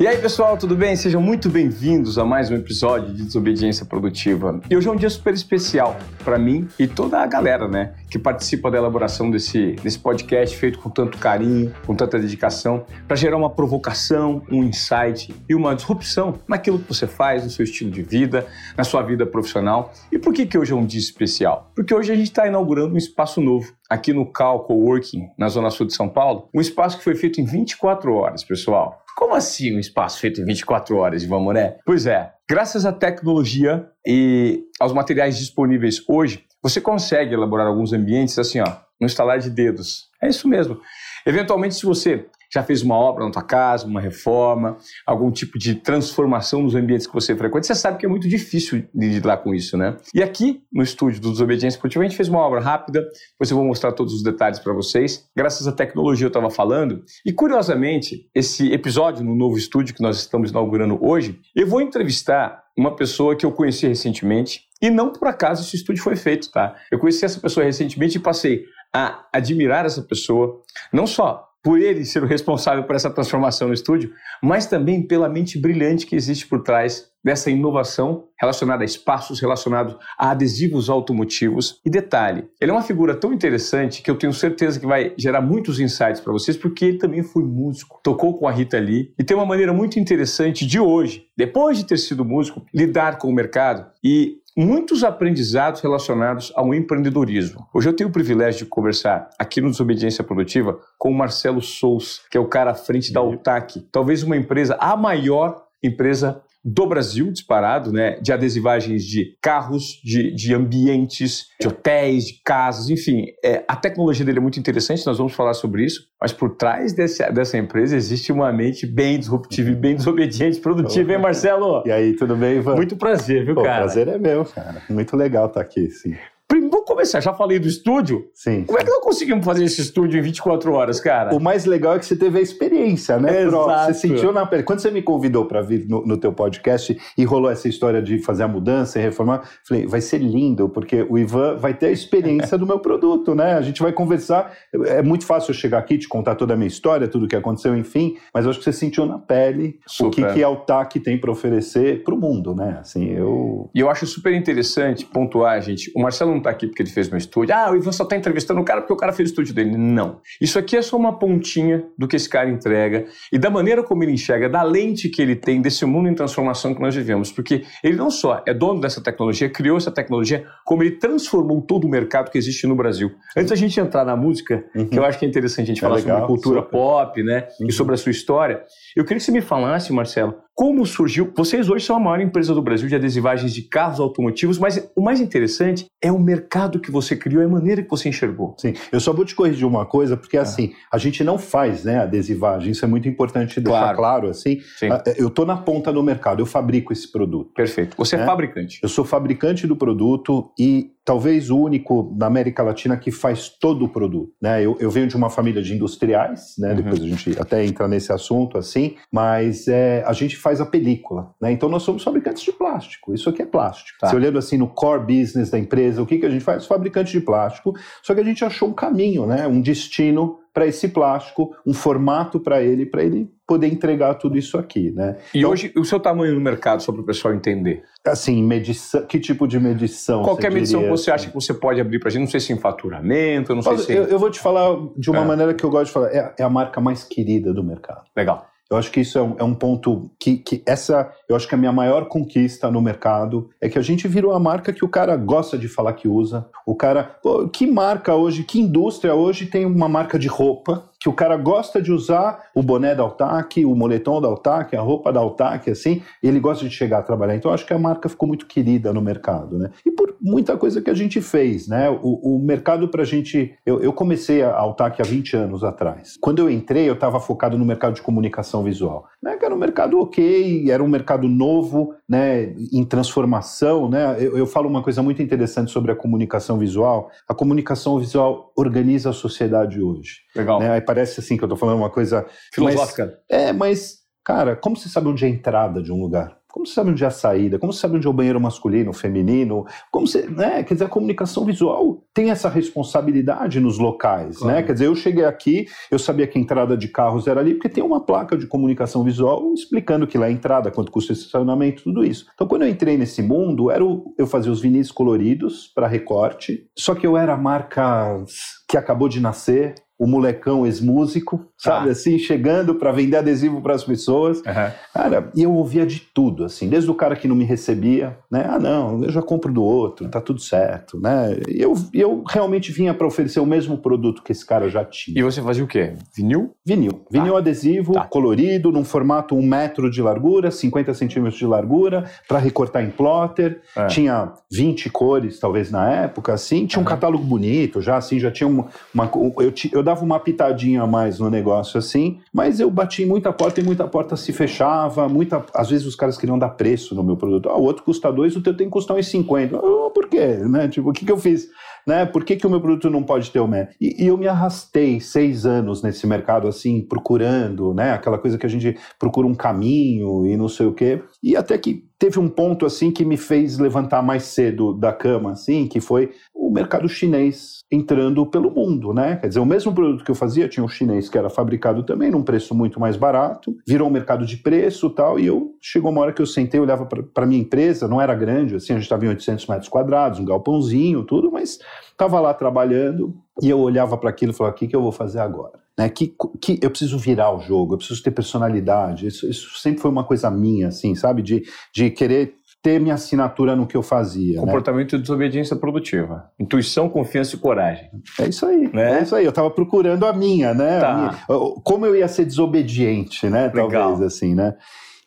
E aí, pessoal, tudo bem? Sejam muito bem-vindos a mais um episódio de Desobediência Produtiva. E hoje é um dia super especial para mim e toda a galera, né, que participa da elaboração desse, desse podcast feito com tanto carinho, com tanta dedicação, para gerar uma provocação, um insight e uma disrupção naquilo que você faz, no seu estilo de vida, na sua vida profissional. E por que, que hoje é um dia especial? Porque hoje a gente está inaugurando um espaço novo aqui no Cal Coworking, na Zona Sul de São Paulo, um espaço que foi feito em 24 horas, pessoal. Como assim um espaço feito em 24 horas, Ivan Moné? Pois é, graças à tecnologia e aos materiais disponíveis hoje, você consegue elaborar alguns ambientes assim, ó, no instalar de dedos. É isso mesmo. Eventualmente, se você já fez uma obra na tua casa, uma reforma, algum tipo de transformação nos ambientes que você frequenta, você sabe que é muito difícil lidar com isso, né? E aqui no estúdio do Desobediência Esportiva a gente fez uma obra rápida, depois eu vou mostrar todos os detalhes para vocês. Graças à tecnologia eu estava falando, e curiosamente, esse episódio no novo estúdio que nós estamos inaugurando hoje, eu vou entrevistar uma pessoa que eu conheci recentemente, e não por acaso esse estúdio foi feito, tá? Eu conheci essa pessoa recentemente e passei a admirar essa pessoa, não só por ele ser o responsável por essa transformação no estúdio, mas também pela mente brilhante que existe por trás dessa inovação relacionada a espaços, relacionados a adesivos automotivos. E detalhe, ele é uma figura tão interessante que eu tenho certeza que vai gerar muitos insights para vocês, porque ele também foi músico, tocou com a Rita Lee e tem uma maneira muito interessante de hoje, depois de ter sido músico, lidar com o mercado e muitos aprendizados relacionados ao empreendedorismo. Hoje eu tenho o privilégio de conversar aqui no Desobediência Produtiva com o Marcelo Souza, que é o cara à frente da Altac, talvez uma empresa, a maior empresa do Brasil, disparado, né? De adesivagens de carros, de, de ambientes, de hotéis, de casas, enfim. É, a tecnologia dele é muito interessante, nós vamos falar sobre isso, mas por trás desse, dessa empresa existe uma mente bem disruptiva e bem desobediente, produtiva, hein, Marcelo? E aí, tudo bem, Ivan? Muito prazer, viu, Pô, cara? prazer é meu, cara. Muito legal estar aqui, sim. Vamos começar, já falei do estúdio. Sim. Como é que nós conseguimos fazer esse estúdio em 24 horas, cara? O mais legal é que você teve a experiência, né? Exato. Pro? Você sentiu na pele. Quando você me convidou para vir no, no, teu podcast e rolou essa história de fazer a mudança e reformar, falei, vai ser lindo, porque o Ivan vai ter a experiência do meu produto, né? A gente vai conversar. É muito fácil eu chegar aqui, te contar toda a minha história, tudo o que aconteceu, enfim, mas eu acho que você sentiu na pele Super. o que, que a Altac tem para oferecer para o mundo, né? Assim, eu... E eu acho super interessante pontuar, gente. O Marcelo não está aqui porque ele fez meu estúdio. Ah, o Ivan só está entrevistando o cara porque o cara fez o estúdio dele. Não. Isso aqui é só uma pontinha do que esse cara entrega e da maneira como ele enxerga, da lente que ele tem desse mundo em transformação que nós vivemos. Porque ele não só é dono dessa tecnologia, criou essa tecnologia, como ele transformou todo o mercado que existe no Brasil. Antes da gente entrar na música, uhum. que eu acho que é interessante a gente É falar legal, sobre cultura super. pop, né? Uhum. E sobre a sua história, eu queria que você me falasse, Marcelo, como surgiu. Vocês hoje são a maior empresa do Brasil de adesivagens de carros automotivos, mas o mais interessante é o mercado que você criou, é a maneira que você enxergou. Sim, eu só vou te corrigir uma coisa, Ah. porque assim, a gente não faz né, adesivagem, isso é muito importante deixar Claro. claro, assim. Sim. Ah, Eu estou na ponta do mercado, eu fabrico esse produto. Perfeito. Você é, É. fabricante. Eu sou fabricante do produto e talvez o único na América Latina que faz todo o produto. Né? Eu, eu venho de uma família de industriais, né? Uhum. depois a gente até entra nesse assunto assim, mas é, a gente faz a película. Né? Então nós somos fabricantes de plástico. Isso aqui é plástico. Tá. Se olhando assim no core business da empresa, o que, que a gente faz? Fabricante de plástico. Só que a gente achou um caminho, né? um destino para esse plástico, um formato para ele, para ele poder entregar tudo isso aqui. Né? E Então- hoje, o seu tamanho no mercado, só para o pessoal entender? Assim, medição, que tipo de medição? Qualquer medição que você acha que você pode abrir para gente, não sei se em faturamento, não sei Posso- se. eu, eu vou te falar de uma É. maneira que eu gosto de falar. É, é a marca mais querida do mercado. Legal. Eu acho que isso é um, é um ponto que, que essa, eu acho que a minha maior conquista no mercado é que a gente virou a marca que o cara gosta de falar que usa. O cara, que marca hoje, que indústria hoje tem uma marca de roupa que o cara gosta de usar o boné da Altac, o moletom da Altac, a roupa da Altac, assim, ele gosta de chegar a trabalhar. Então, acho que a marca ficou muito querida no mercado, né? E por muita coisa que a gente fez, né? O, o mercado pra gente... Eu, eu comecei a Altac há 20 anos atrás. Quando eu entrei, eu estava focado no mercado de comunicação visual. Né? Que era um mercado ok, era um mercado novo, né? Em transformação, né? Eu, eu falo uma coisa muito interessante sobre a comunicação visual. A comunicação visual organiza a sociedade hoje. Legal. Né? Parece assim que eu tô falando uma coisa Filosófica. é, mas, cara, como você sabe onde é a entrada de um lugar? Como você sabe onde é a saída? Como você sabe onde é o banheiro masculino, feminino? Como você, né? Quer dizer, a comunicação visual tem essa responsabilidade nos locais, né? claro. né? Quer dizer, eu cheguei aqui, eu sabia que a entrada de carros era ali, porque tem uma placa de comunicação visual explicando que lá é a entrada, quanto custa o estacionamento, tudo isso. Então, quando eu entrei nesse mundo, era o, eu fazia os vinis coloridos para recorte, só que eu era marca que acabou de nascer, o molecão ex-músico, sabe ah. assim, chegando para vender adesivo para as pessoas. Uhum. Cara, e eu ouvia de tudo, assim, desde o cara que não me recebia, né? Ah, não, eu já compro do outro, tá tudo certo, né? E eu, eu realmente vinha para oferecer o mesmo produto que esse cara já tinha. E você fazia o quê? Vinil? Vinil. Vinil ah. adesivo, tá. colorido, num formato um metro de largura, 50 centímetros de largura, para recortar em plotter. É. Tinha 20 cores, talvez, na época, assim. Tinha um catálogo bonito, já assim, já tinha uma... uma eu, eu dava uma pitadinha a mais no negócio assim, mas eu bati muita porta e muita porta se fechava, muita, às vezes os caras queriam dar preço no meu produto. Ah, o outro custa dois, o teu tem que custar uns 50. Ah, por quê? Né? Tipo, o que, que eu fiz? Né? Por que, que o meu produto não pode ter o MER? E, e, eu me arrastei seis anos nesse mercado, assim, procurando, né? Aquela coisa que a gente procura um caminho e não sei o quê. E até que teve um ponto, assim, que me fez levantar mais cedo da cama, assim, que foi o mercado chinês entrando pelo mundo, né? Quer dizer, o mesmo produto que eu fazia tinha um chinês que era fabricado também num preço muito mais barato, virou um mercado de preço tal, e eu chegou uma hora que eu sentei, olhava para minha empresa, não era grande, assim, a gente estava em 800 metros quadrados, um galpãozinho, tudo, mas estava lá trabalhando e eu olhava para aquilo e falava: o que, que eu vou fazer agora? Né? Que, que eu preciso virar o jogo, eu preciso ter personalidade. Isso, isso sempre foi uma coisa minha, assim, sabe? De, de querer ter minha assinatura no que eu fazia. Né? Comportamento né? de desobediência produtiva. Intuição, confiança e coragem. É isso aí. Né? É isso aí. Eu estava procurando a minha, né? Tá. A minha. Como eu ia ser desobediente, né? Legal. Talvez assim, né?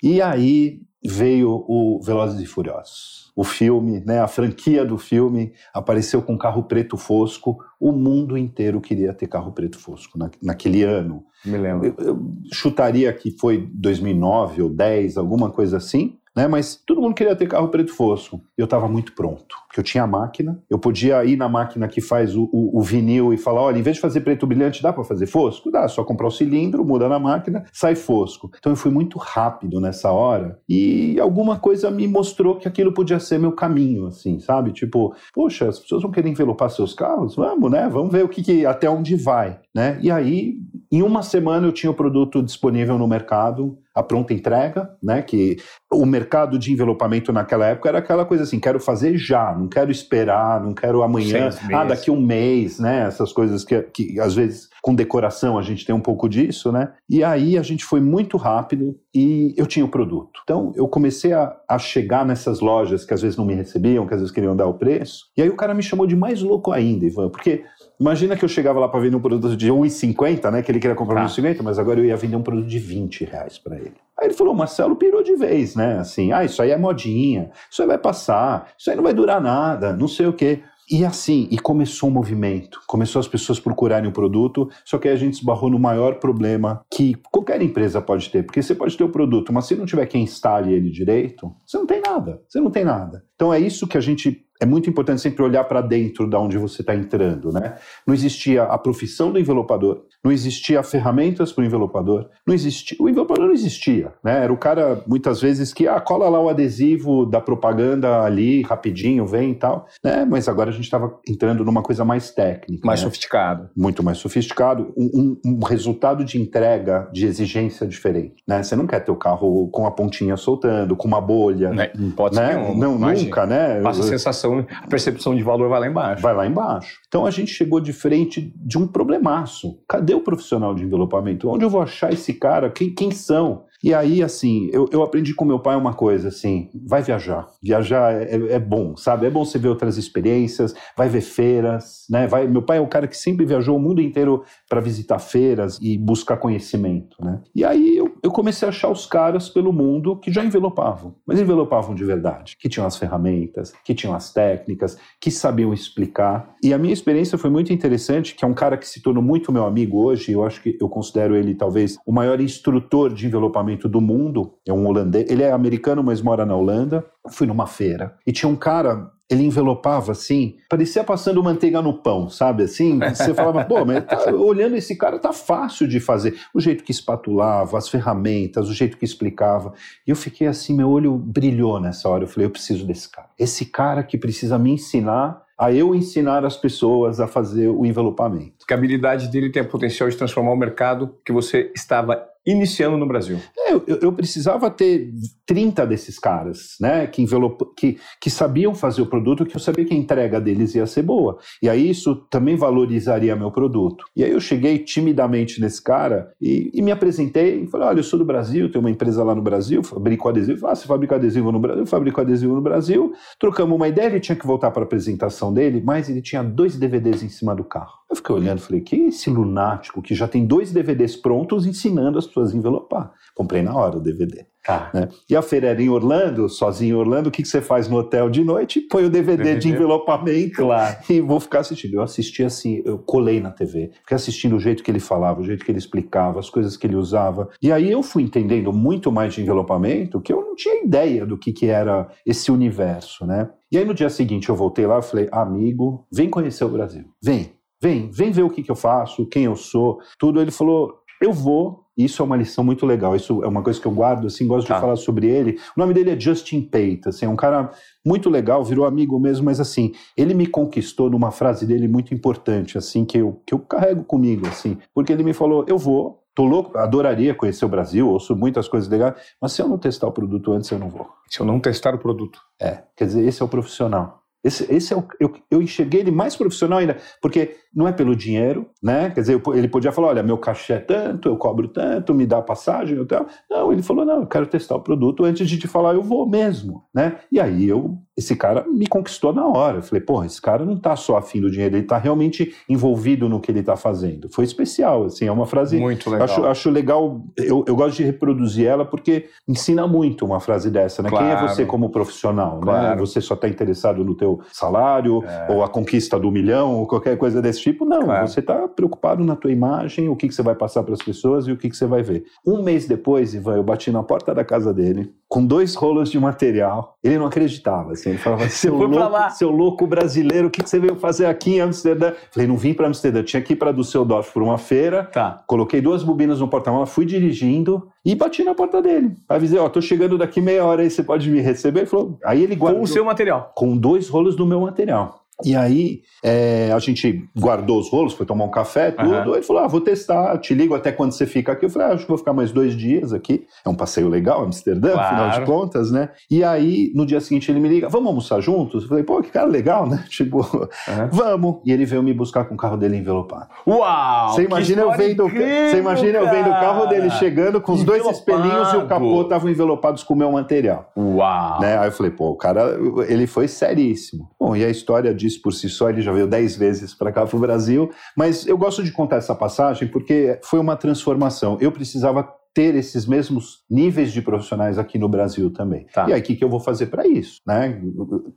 E aí veio o Velozes e Furiosos o filme, né, a franquia do filme apareceu com carro preto fosco. O mundo inteiro queria ter carro preto fosco na, naquele ano. Me lembro. Eu, eu chutaria que foi 2009 ou 10, alguma coisa assim né? Mas todo mundo queria ter carro preto fosco. Eu estava muito pronto, porque eu tinha a máquina, eu podia ir na máquina que faz o, o, o vinil e falar, olha, em vez de fazer preto brilhante, dá para fazer fosco? Dá, só comprar o cilindro, muda na máquina, sai fosco. Então eu fui muito rápido nessa hora e alguma coisa me mostrou que aquilo podia ser meu caminho, assim, sabe? Tipo, poxa, as pessoas vão querer envelopar seus carros? Vamos, né? Vamos ver o que, que até onde vai, né? E aí, em uma semana eu tinha o produto disponível no mercado, a pronta entrega, né? Que o mercado de envelopamento naquela época era aquela coisa assim, quero fazer já, não quero esperar, não quero amanhã, ah, daqui um mês, né? Essas coisas que, que às vezes com decoração a gente tem um pouco disso, né? E aí a gente foi muito rápido e eu tinha o produto. Então eu comecei a, a chegar nessas lojas que às vezes não me recebiam, que às vezes queriam dar o preço. E aí o cara me chamou de mais louco ainda, Ivan, porque Imagina que eu chegava lá para vender um produto de 1,50, né? Que ele queria comprar tá. 1,50, mas agora eu ia vender um produto de 20 reais para ele. Aí ele falou, Marcelo pirou de vez, né? Assim, ah, isso aí é modinha, isso aí vai passar, isso aí não vai durar nada, não sei o quê. E assim, e começou um movimento, começou as pessoas procurarem o produto, só que aí a gente esbarrou no maior problema que qualquer empresa pode ter, porque você pode ter o produto, mas se não tiver quem instale ele direito, você não tem nada, você não tem nada. Então é isso que a gente é muito importante sempre olhar para dentro da de onde você está entrando, né? Não existia a profissão do envelopador, não existia ferramentas para o envelopador, não existia, o envelopador não existia, né? Era o cara muitas vezes que ah, cola lá o adesivo da propaganda ali rapidinho, vem e tal, né? Mas agora a gente estava entrando numa coisa mais técnica, mais né? sofisticado, muito mais sofisticado, um, um, um, resultado de entrega de exigência diferente, né? Você não quer ter o carro com a pontinha soltando, com uma bolha, né? Não pode ser né? não, nunca, né? Passa a sensação, a percepção de valor vai lá embaixo. Vai lá embaixo. Então a gente chegou de frente de um problemaço. Cadê o profissional de envelopamento? Onde eu vou achar esse cara? Quem, quem são? E aí, assim, eu, eu aprendi com meu pai uma coisa, assim, vai viajar. Viajar é, é, é, bom, sabe? É bom você ver outras experiências, vai ver feiras, né? Vai, meu pai é o cara que sempre viajou o mundo inteiro para visitar feiras e buscar conhecimento, né? E aí eu, eu comecei a achar os caras pelo mundo que já envelopavam, mas envelopavam de verdade, que tinham as ferramentas, que tinham as técnicas, que sabiam explicar. E a minha experiência foi muito interessante, que é um cara que se tornou muito meu amigo hoje, eu acho que eu considero ele talvez o maior instrutor de envelopamento do mundo, é um holandês, ele é americano, mas mora na Holanda, fui numa feira e tinha um cara ele envelopava assim, parecia passando manteiga no pão, sabe? Assim, você falava, pô, mas tá, olhando esse cara tá fácil de fazer. O jeito que espatulava, as ferramentas, o jeito que explicava. E eu fiquei assim, meu olho brilhou nessa hora. Eu falei, eu preciso desse cara. Esse cara que precisa me ensinar a eu ensinar as pessoas a fazer o envelopamento. Que a habilidade dele tem o potencial de transformar o mercado que você estava iniciando no Brasil? É, eu, eu, precisava ter 30 desses caras, né, que, envelopa, que, que sabiam fazer o produto, que eu sabia que a entrega deles ia ser boa. E aí isso também valorizaria meu produto. E aí eu cheguei timidamente nesse cara e, e me apresentei e falei, olha, eu sou do Brasil, tenho uma empresa lá no Brasil, fabrico adesivo. Ah, você fabrica adesivo no Brasil? Eu fabrico adesivo no Brasil. Trocamos uma ideia, ele tinha que voltar para a apresentação dele, mas ele tinha dois DVDs em cima do carro. Eu fiquei olhando e falei, que é esse lunático que já tem dois DVDs prontos ensinando as pessoas a envelopar? Comprei na hora o DVD. Tá. Né? E a feira era em Orlando, sozinho em Orlando, o que, que você faz no hotel de noite? Põe o DVD, DVD, de envelopamento claro. e vou ficar assistindo. Eu assisti assim, eu colei na TV, fiquei assistindo o jeito que ele falava, o jeito que ele explicava, as coisas que ele usava. E aí eu fui entendendo muito mais de envelopamento, que eu não tinha ideia do que, que era esse universo, né? E aí no dia seguinte eu voltei lá e falei, amigo, vem conhecer o Brasil, vem. Vem, vem ver o que, que eu faço, quem eu sou, tudo. Ele falou, eu vou. Isso é uma lição muito legal. Isso é uma coisa que eu guardo, assim, gosto tá. de falar sobre ele. O nome dele é Justin Pate, assim, é um cara muito legal, virou amigo mesmo, mas assim, ele me conquistou numa frase dele muito importante, assim, que eu, que eu carrego comigo, assim, porque ele me falou, eu vou, tô louco, adoraria conhecer o Brasil, ouço muitas coisas legais, mas se eu não testar o produto antes, eu não vou. Se eu não testar o produto. É, quer dizer, esse é o profissional. Esse, esse é o, eu, eu enxerguei ele mais profissional ainda, porque não é pelo dinheiro, né? Quer dizer, ele podia falar, olha, meu cachê é tanto, eu cobro tanto, me dá passagem, eu tal. Não, ele falou, não, eu quero testar o produto antes de te falar, eu vou mesmo, né? E aí eu, esse cara me conquistou na hora. Eu falei, porra, esse cara não tá só afim do dinheiro, ele tá realmente envolvido no que ele tá fazendo. Foi especial, assim, é uma frase... Muito legal. Acho, acho legal, eu, eu gosto de reproduzir ela porque ensina muito uma frase dessa, né? Claro. Quem é você como profissional, né? claro. né? Você só tá interessado no teu salário, é. ou a conquista do milhão, ou qualquer coisa desse tipo, não, claro. você está preocupado na tua imagem, o que, que você vai passar para as pessoas e o que, que você vai ver. Um mês depois, Ivan, eu bati na porta da casa dele, com dois rolos de material. Ele não acreditava, assim, ele falava, seu, louco, seu louco brasileiro, o que, que você veio fazer aqui em Amsterdã? Falei, não vim para Amsterdã, tinha que ir para Düsseldorf por uma feira, tá. coloquei duas bobinas no porta-malas, fui dirigindo e bati na porta dele. Avisei, ó, tô chegando daqui meia hora aí, você pode me receber? Ele falou, aí ele guardou... Com o seu material? Com dois rolos do meu material. E aí é, a gente guardou os rolos, foi tomar um café, tudo. Uhum. Ele falou: ah, vou testar, te ligo até quando você fica aqui. Eu falei: ah, acho que vou ficar mais dois dias aqui. É um passeio legal, Amsterdã, claro. afinal de contas, né? E aí, no dia seguinte, ele me liga: vamos almoçar juntos? Eu falei: pô, que cara legal, né? Tipo, uhum. vamos. E ele veio me buscar com o carro dele envelopado. Uau! Você imagina, eu vendo, incrível, você imagina eu vendo o carro dele chegando com os dois espelhinhos e o capô estavam envelopados com o meu material. Uau! Né? Aí eu falei: pô, o cara, ele foi seríssimo. Bom, e a história disso por si só, ele já veio dez vezes para cá para o Brasil, mas eu gosto de contar essa passagem porque foi uma transformação. Eu precisava ter esses mesmos níveis de profissionais aqui no Brasil também. Tá. E aí, o que, que eu vou fazer para isso? Né?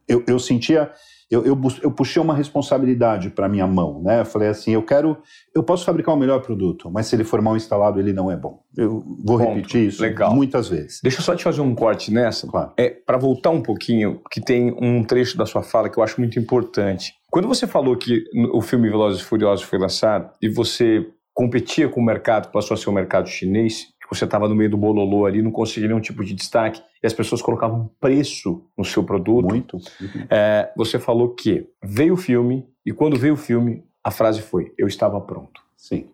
Eu, eu sentia eu, eu, eu puxei uma responsabilidade para minha mão, né? Eu falei assim, eu quero, eu posso fabricar o um melhor produto, mas se ele for mal instalado, ele não é bom. Eu vou Ponto. repetir isso Legal. muitas vezes. Deixa eu só te fazer um corte nessa. Claro. É para voltar um pouquinho, que tem um trecho da sua fala que eu acho muito importante. Quando você falou que o filme Velozes e Furiosos foi lançado e você competia com o mercado, passou a ser o mercado chinês, você estava no meio do bololô ali, não conseguia nenhum tipo de destaque, e as pessoas colocavam preço no seu produto. Muito. Uhum. É, você falou que veio o filme, e quando veio o filme, a frase foi: Eu estava pronto. Sim.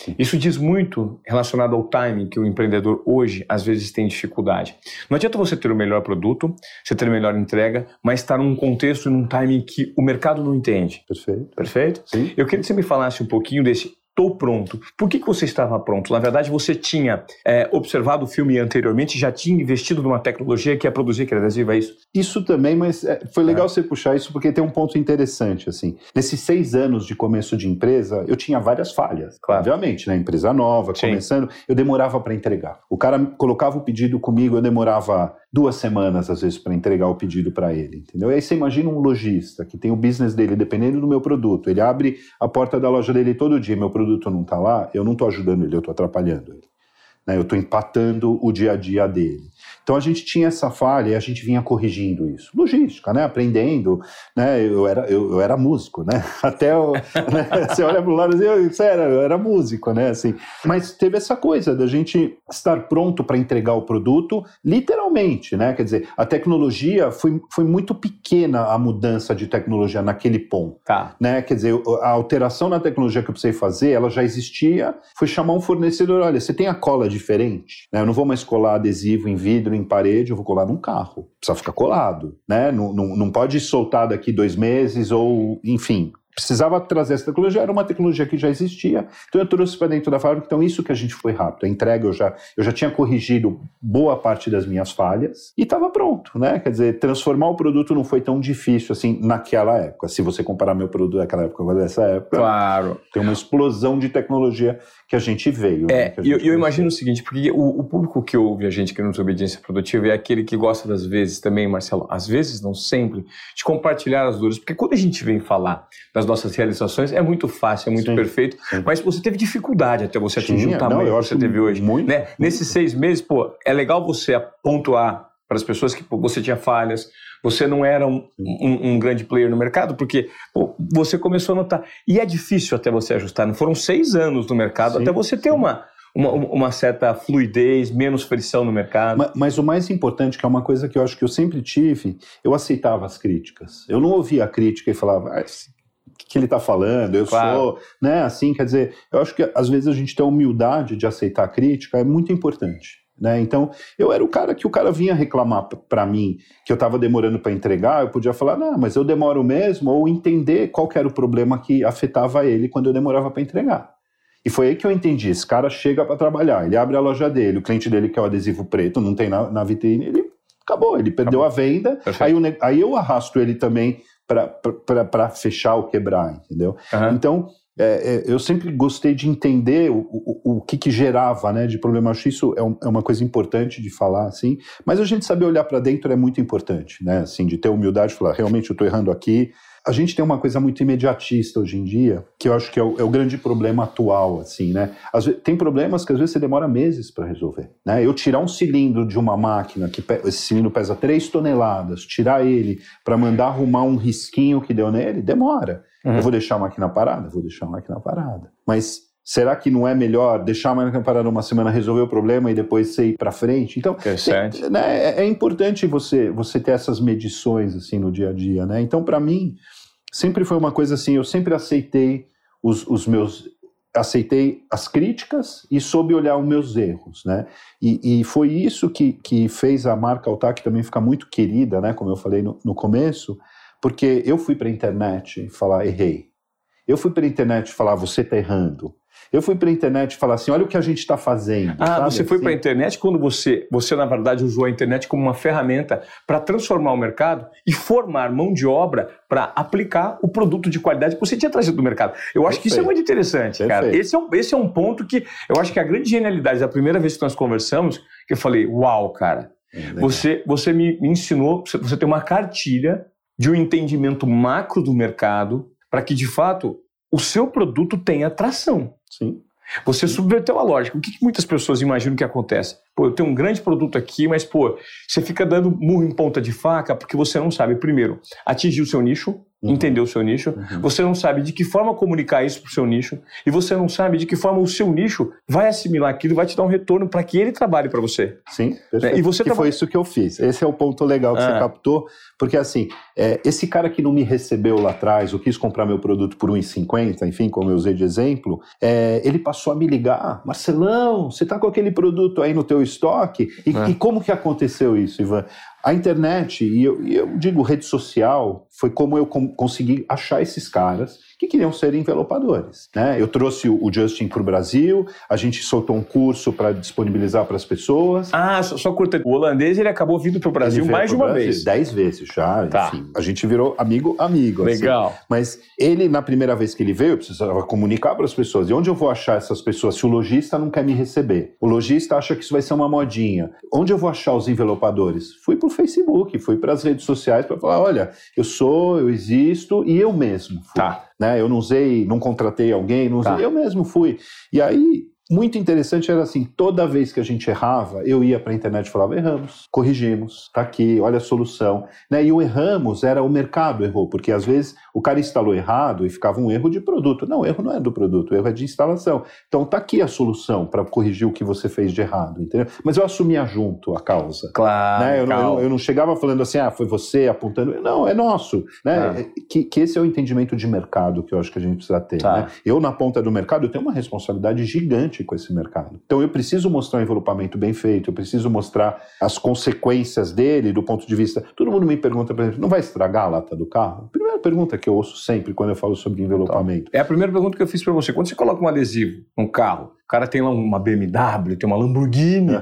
Sim. Isso diz muito relacionado ao timing que o empreendedor hoje às vezes tem dificuldade. Não adianta você ter o melhor produto, você ter a melhor entrega, mas estar num contexto e num timing que o mercado não entende. Perfeito. Perfeito? Sim. Eu queria que você me falasse um pouquinho desse estou pronto. Por que, que você estava pronto? Na verdade, você tinha é, observado o filme anteriormente, já tinha investido numa tecnologia que é produzir aquele adesivo, é isso? Isso também, mas é, foi legal é. você puxar isso porque tem um ponto interessante, assim. Nesses seis anos de começo de empresa, eu tinha várias falhas. Claro. Obviamente, né? Empresa nova, Sim. começando, eu demorava para entregar. O cara colocava o pedido comigo, eu demorava duas semanas, às vezes, para entregar o pedido para ele, entendeu? E aí você imagina um lojista que tem o business dele dependendo do meu produto, ele abre a porta da loja dele todo dia, meu produto não está lá, eu não estou ajudando ele, eu estou atrapalhando ele. Né? Eu estou empatando o dia a dia dele. Então a gente tinha essa falha e a gente vinha corrigindo isso. Logística, né? Aprendendo, né? Eu era, eu, eu era músico, né? Até o, né? você olha para o lado e diz, sério, eu era músico, né? Assim, mas teve essa coisa da gente estar pronto para entregar o produto, literalmente, né? Quer dizer, a tecnologia foi, foi muito pequena a mudança de tecnologia naquele ponto, tá. né? Quer dizer, a alteração na tecnologia que eu precisei fazer, ela já existia. Foi chamar um fornecedor, olha, você tem a cola diferente, né? Eu não vou mais colar adesivo em vidro em parede, eu vou colar num carro. Precisa ficar colado, né? Não, não, não pode soltar daqui dois meses ou, enfim, precisava trazer essa tecnologia, era uma tecnologia que já existia, então eu trouxe para dentro da fábrica, então isso que a gente foi rápido, a entrega eu já, eu já tinha corrigido boa parte das minhas falhas e estava pronto, né, quer dizer, transformar o produto não foi tão difícil assim naquela época, se você comparar meu produto daquela época com dessa época, claro. tem uma explosão de tecnologia que a gente veio. É, né, e eu, eu imagino o seguinte, porque o, o, público que ouve a gente aqui no Obediência Produtiva é aquele que gosta das vezes também, Marcelo, às vezes, não sempre, de compartilhar as dores, porque quando a gente vem falar das nossas realizações, é muito fácil, é muito sim, perfeito, sim. mas você teve dificuldade até você atingir sim, o tamanho não, que você teve hoje. Muito, né? Nesses seis meses, pô, é legal você pontuar para as pessoas que pô, você tinha falhas, você não era um, um, um grande player no mercado, porque pô, você começou a notar. E é difícil até você ajustar. Não foram seis anos no mercado sim, até você ter uma, uma, uma, certa fluidez, menos frição no mercado. Mas, mas, o mais importante, que é uma coisa que eu acho que eu sempre tive, eu aceitava as críticas. Eu não ouvia a crítica e falava, ah, que ele está falando? Eu claro. sou, né? Assim, quer dizer, eu acho que às vezes a gente ter a humildade de aceitar a crítica é muito importante. Né? Então, eu era o cara que o cara vinha reclamar para mim que eu estava demorando para entregar, eu podia falar, não, mas eu demoro mesmo, ou entender qual era o problema que afetava ele quando eu demorava para entregar. E foi aí que eu entendi, esse cara chega para trabalhar, ele abre a loja dele, o cliente dele quer o adesivo preto, não tem na, na vitrine, ele acabou, ele perdeu acabou. a venda, aí eu arrasto ele também para fechar ou quebrar, entendeu? Uhum. Então, é, é, eu sempre gostei de entender o, o, o que, que, gerava né, de problema. Acho isso é, um, é, uma coisa importante de falar, assim. Mas a gente saber olhar para dentro é muito importante, né? Assim, de ter humildade, falar realmente eu estou errando aqui. A gente tem uma coisa muito imediatista hoje em dia, que eu acho que é o, é o grande problema atual, assim, né? Vezes, tem problemas que às vezes você demora meses para resolver, né? Eu tirar um cilindro de uma máquina que esse cilindro pesa 3 toneladas, tirar ele para mandar arrumar um risquinho que deu nele, demora. Uhum. Eu vou deixar a máquina parada? Vou deixar a máquina parada. Mas será que não é melhor deixar a máquina parada uma semana, resolver o problema e depois você ir para frente? Então, é, né, é, é, importante você, você ter essas medições assim no dia a dia, né? Então, para mim, sempre foi uma coisa assim, eu sempre aceitei os, os meus aceitei as críticas e soube olhar os meus erros, né? E, e, foi isso que, que fez a marca Altac também ficar muito querida, né? Como eu falei no, no começo, porque eu fui para a internet falar, errei. Eu fui para a internet falar, você está errando. Eu fui para a internet falar assim, olha o que a gente está fazendo. Ah, sabe? você foi assim? para a internet quando você, você, na verdade, usou a internet como uma ferramenta para transformar o mercado e formar mão de obra para aplicar o produto de qualidade que você tinha trazido do mercado. Eu acho Perfeito. que isso é muito interessante, Perfeito. cara. Esse é, um, esse é um ponto que eu acho que a grande genialidade, da primeira vez que nós conversamos, que eu falei, uau, cara, é você, você me ensinou, você tem uma cartilha de um entendimento macro do mercado para que, de fato, o seu produto tenha atração. Sim. Você subverteu a lógica. O que, que, muitas pessoas imaginam que acontece? Pô, eu tenho um grande produto aqui, mas, pô, você fica dando murro em ponta de faca porque você não sabe, primeiro, atingir o seu nicho, uhum. entender o seu nicho, uhum. você não sabe de que forma comunicar isso para o seu nicho, e você não sabe de que forma o seu nicho vai assimilar aquilo vai te dar um retorno para que ele trabalhe para você. Sim, perfeito. E você que foi isso que eu fiz. Esse é o ponto legal que ah. você captou, porque assim, é, esse cara que não me recebeu lá atrás, ou quis comprar meu produto por 1,50, enfim, como eu usei de exemplo, é, ele passou a me ligar, Marcelão, você está com aquele produto aí no teu estoque? E, é. e como que aconteceu isso, Ivan? A internet, e eu, eu, digo rede social, foi como eu com, consegui achar esses caras que queriam ser envelopadores. Né? Eu trouxe o Justin para o Brasil, a gente soltou um curso para disponibilizar para as pessoas. Ah, só, só curta. O holandês ele acabou vindo para o Brasil mais de uma Brasil, vez. Dez vezes já, tá. enfim. A gente virou amigo, amigo. Assim. Legal. Assim. Mas ele, na primeira vez que ele veio, eu precisava comunicar para as pessoas. E onde eu vou achar essas pessoas se o lojista não quer me receber? O lojista acha que isso vai ser uma modinha. Onde eu vou achar os envelopadores? Fui para o Facebook, fui para as redes sociais para falar, olha, eu sou, eu existo e eu mesmo. Fui. Tá né? Eu não usei, não contratei alguém, não usei, tá. eu mesmo fui. E aí muito interessante era assim, toda vez que a gente errava, eu ia para a internet e falava, erramos, corrigimos, tá aqui, olha a solução. Né? E o erramos era o mercado errou, porque às vezes o cara instalou errado e ficava um erro de produto. Não, o erro não é do produto, o erro é de instalação. Então tá aqui a solução para corrigir o que você fez de errado, entendeu? Mas eu assumia junto a causa. Claro. Né? Eu, não, eu, não chegava falando assim, ah, foi você apontando. Não, é nosso. Né? Ah. Que, que, esse é o entendimento de mercado que eu acho que a gente precisa ter. Tá. Né? Eu, na ponta do mercado, eu tenho uma responsabilidade gigante com esse mercado. Então eu preciso mostrar um envelopamento bem feito, eu preciso mostrar as consequências dele do ponto de vista. Todo mundo me pergunta, por exemplo, não vai estragar a lata do carro? Primeira pergunta que eu ouço sempre quando eu falo sobre envelopamento. É a primeira pergunta que eu fiz para você. Quando você coloca um adesivo num carro, o cara tem lá uma BMW, tem uma Lamborghini,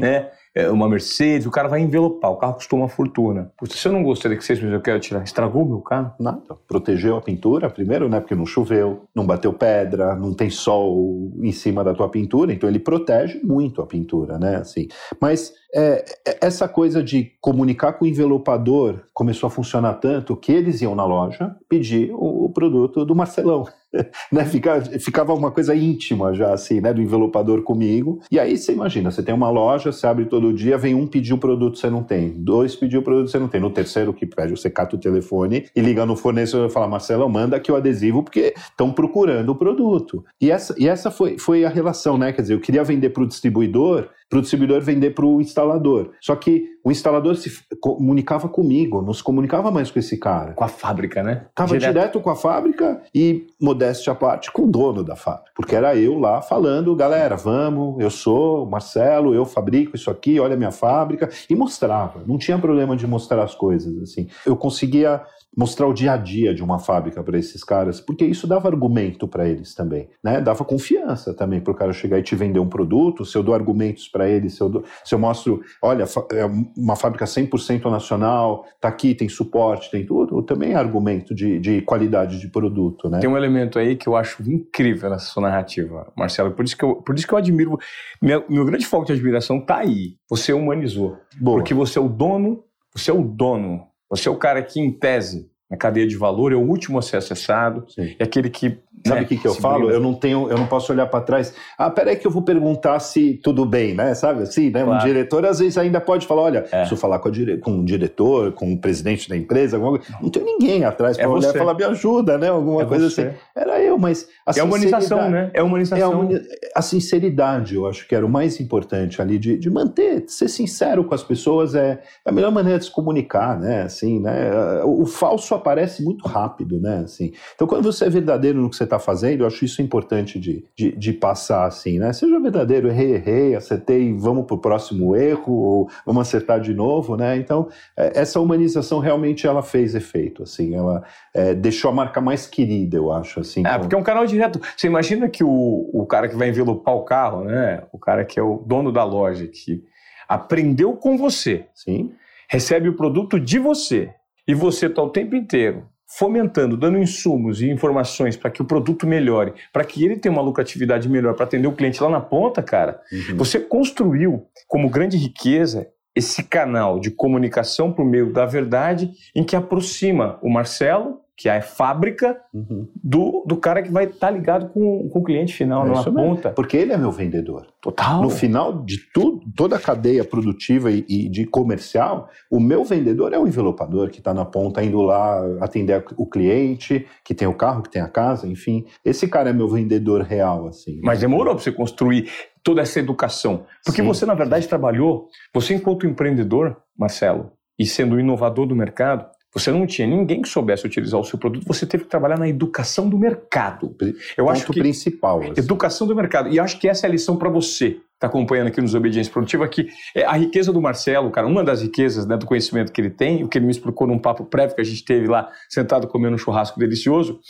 né? É, uma Mercedes, o cara vai envelopar, o carro custou uma fortuna. se eu não gostaria que vocês, mas eu quero tirar, estragou meu carro? Nada. Protegeu a pintura primeiro, né? Porque não choveu, não bateu pedra, não tem sol em cima da tua pintura, então ele protege muito a pintura, né? Assim. Mas é, é essa coisa de comunicar com o envelopador começou a funcionar tanto que eles iam na loja pedir o, o produto do Marcelão. né, ficava, ficava uma coisa íntima já, assim, né, do envelopador comigo. E aí você imagina, você tem uma loja, você abre todo dia, vem um pedir o produto você não tem, dois pedir o produto você não tem, no terceiro que pede, você cata o telefone e liga no fornecedor e fala, Marcelo, manda aqui o adesivo porque estão procurando o produto. E essa, e essa foi, foi a relação, né, quer dizer, eu queria vender para o distribuidor, para o distribuidor vender para o instalador. Só que o instalador se comunicava comigo, não se comunicava mais com esse cara. Com a fábrica, né? Tava direto, direto com a fábrica e, modéstia à parte, com o dono da fábrica. Porque era eu lá falando, galera, vamos, eu sou Marcelo, eu fabrico isso aqui, olha a minha fábrica. E mostrava, não tinha problema de mostrar as coisas, assim. Eu conseguia mostrar o dia a dia de uma fábrica para esses caras, porque isso dava argumento para eles também, né? Dava confiança também para o cara chegar e te vender um produto, se eu dou argumentos para eles, se eu, dou, se eu mostro, olha, é uma fábrica 100% nacional, tá aqui, tem suporte, tem tudo, também é argumento de, de qualidade de produto, né? Tem um elemento aí que eu acho incrível nessa sua narrativa, Marcelo, por isso que eu, por isso que eu admiro, meu, meu grande foco de admiração tá aí, você humanizou, Boa. porque você é o dono, você é o dono você é o cara que, em tese, na cadeia de valor, é o último a ser acessado, Sim. é aquele que Sabe o que, que eu falo? Eu não tenho, eu não posso olhar para trás. Ah, peraí que eu vou perguntar se tudo bem, né? Sabe assim, né? Claro. Um diretor às vezes ainda pode falar, olha, é. preciso falar com, a dire... com o diretor, com o presidente da empresa, alguma coisa. Não tem ninguém atrás para é olhar e falar, me ajuda, né? Alguma é coisa você. assim. Era eu, mas a É humanização, né? É humanização. É a, a, sinceridade, eu acho que era o mais importante ali, de, de manter, ser sincero com as pessoas é a melhor maneira de se comunicar, né? Assim, né? O, o falso aparece muito rápido, né? Assim. Então, quando você é verdadeiro no que você está fazendo, eu acho isso importante de, de, de, passar assim, né? Seja verdadeiro, errei, errei, acertei, vamos para o próximo erro, ou vamos acertar de novo, né? Então, é, essa humanização realmente ela fez efeito, assim, ela é, deixou a marca mais querida, eu acho, assim. É, porque é um canal direto. Você imagina que o, o cara que vai envelopar o carro, né? O cara que é o dono da loja, que aprendeu com você, Sim. recebe o produto de você, e você está o tempo inteiro fomentando, dando insumos e informações para que o produto melhore, para que ele tenha uma lucratividade melhor, para atender o cliente lá na ponta, cara, uhum. você construiu como grande riqueza esse canal de comunicação por meio da verdade em que aproxima o Marcelo que é a fábrica uhum. do, do cara que vai estar tá ligado com, com o cliente final, é numa ponta. Porque ele é meu vendedor. Total. No final de tudo, toda a cadeia produtiva e, e de comercial, o meu vendedor é o envelopador que está na ponta, indo lá atender o cliente, que tem o carro, que tem a casa, enfim. Esse cara é meu vendedor real, assim. Mas demorou para você construir toda essa educação. Porque sim, você, na verdade, sim. trabalhou, você enquanto empreendedor, Marcelo, e sendo inovador do mercado, você não tinha ninguém que soubesse utilizar o seu produto, você teve que trabalhar na educação do mercado. Eu Ponto acho que principal. Assim. Educação do mercado. E acho que essa é a lição para você que está acompanhando aqui nos Obediência Produtiva, que é a riqueza do Marcelo, cara, uma das riquezas né, do conhecimento que ele tem, o que ele me explicou num papo prévio que a gente teve lá, sentado comendo um churrasco delicioso,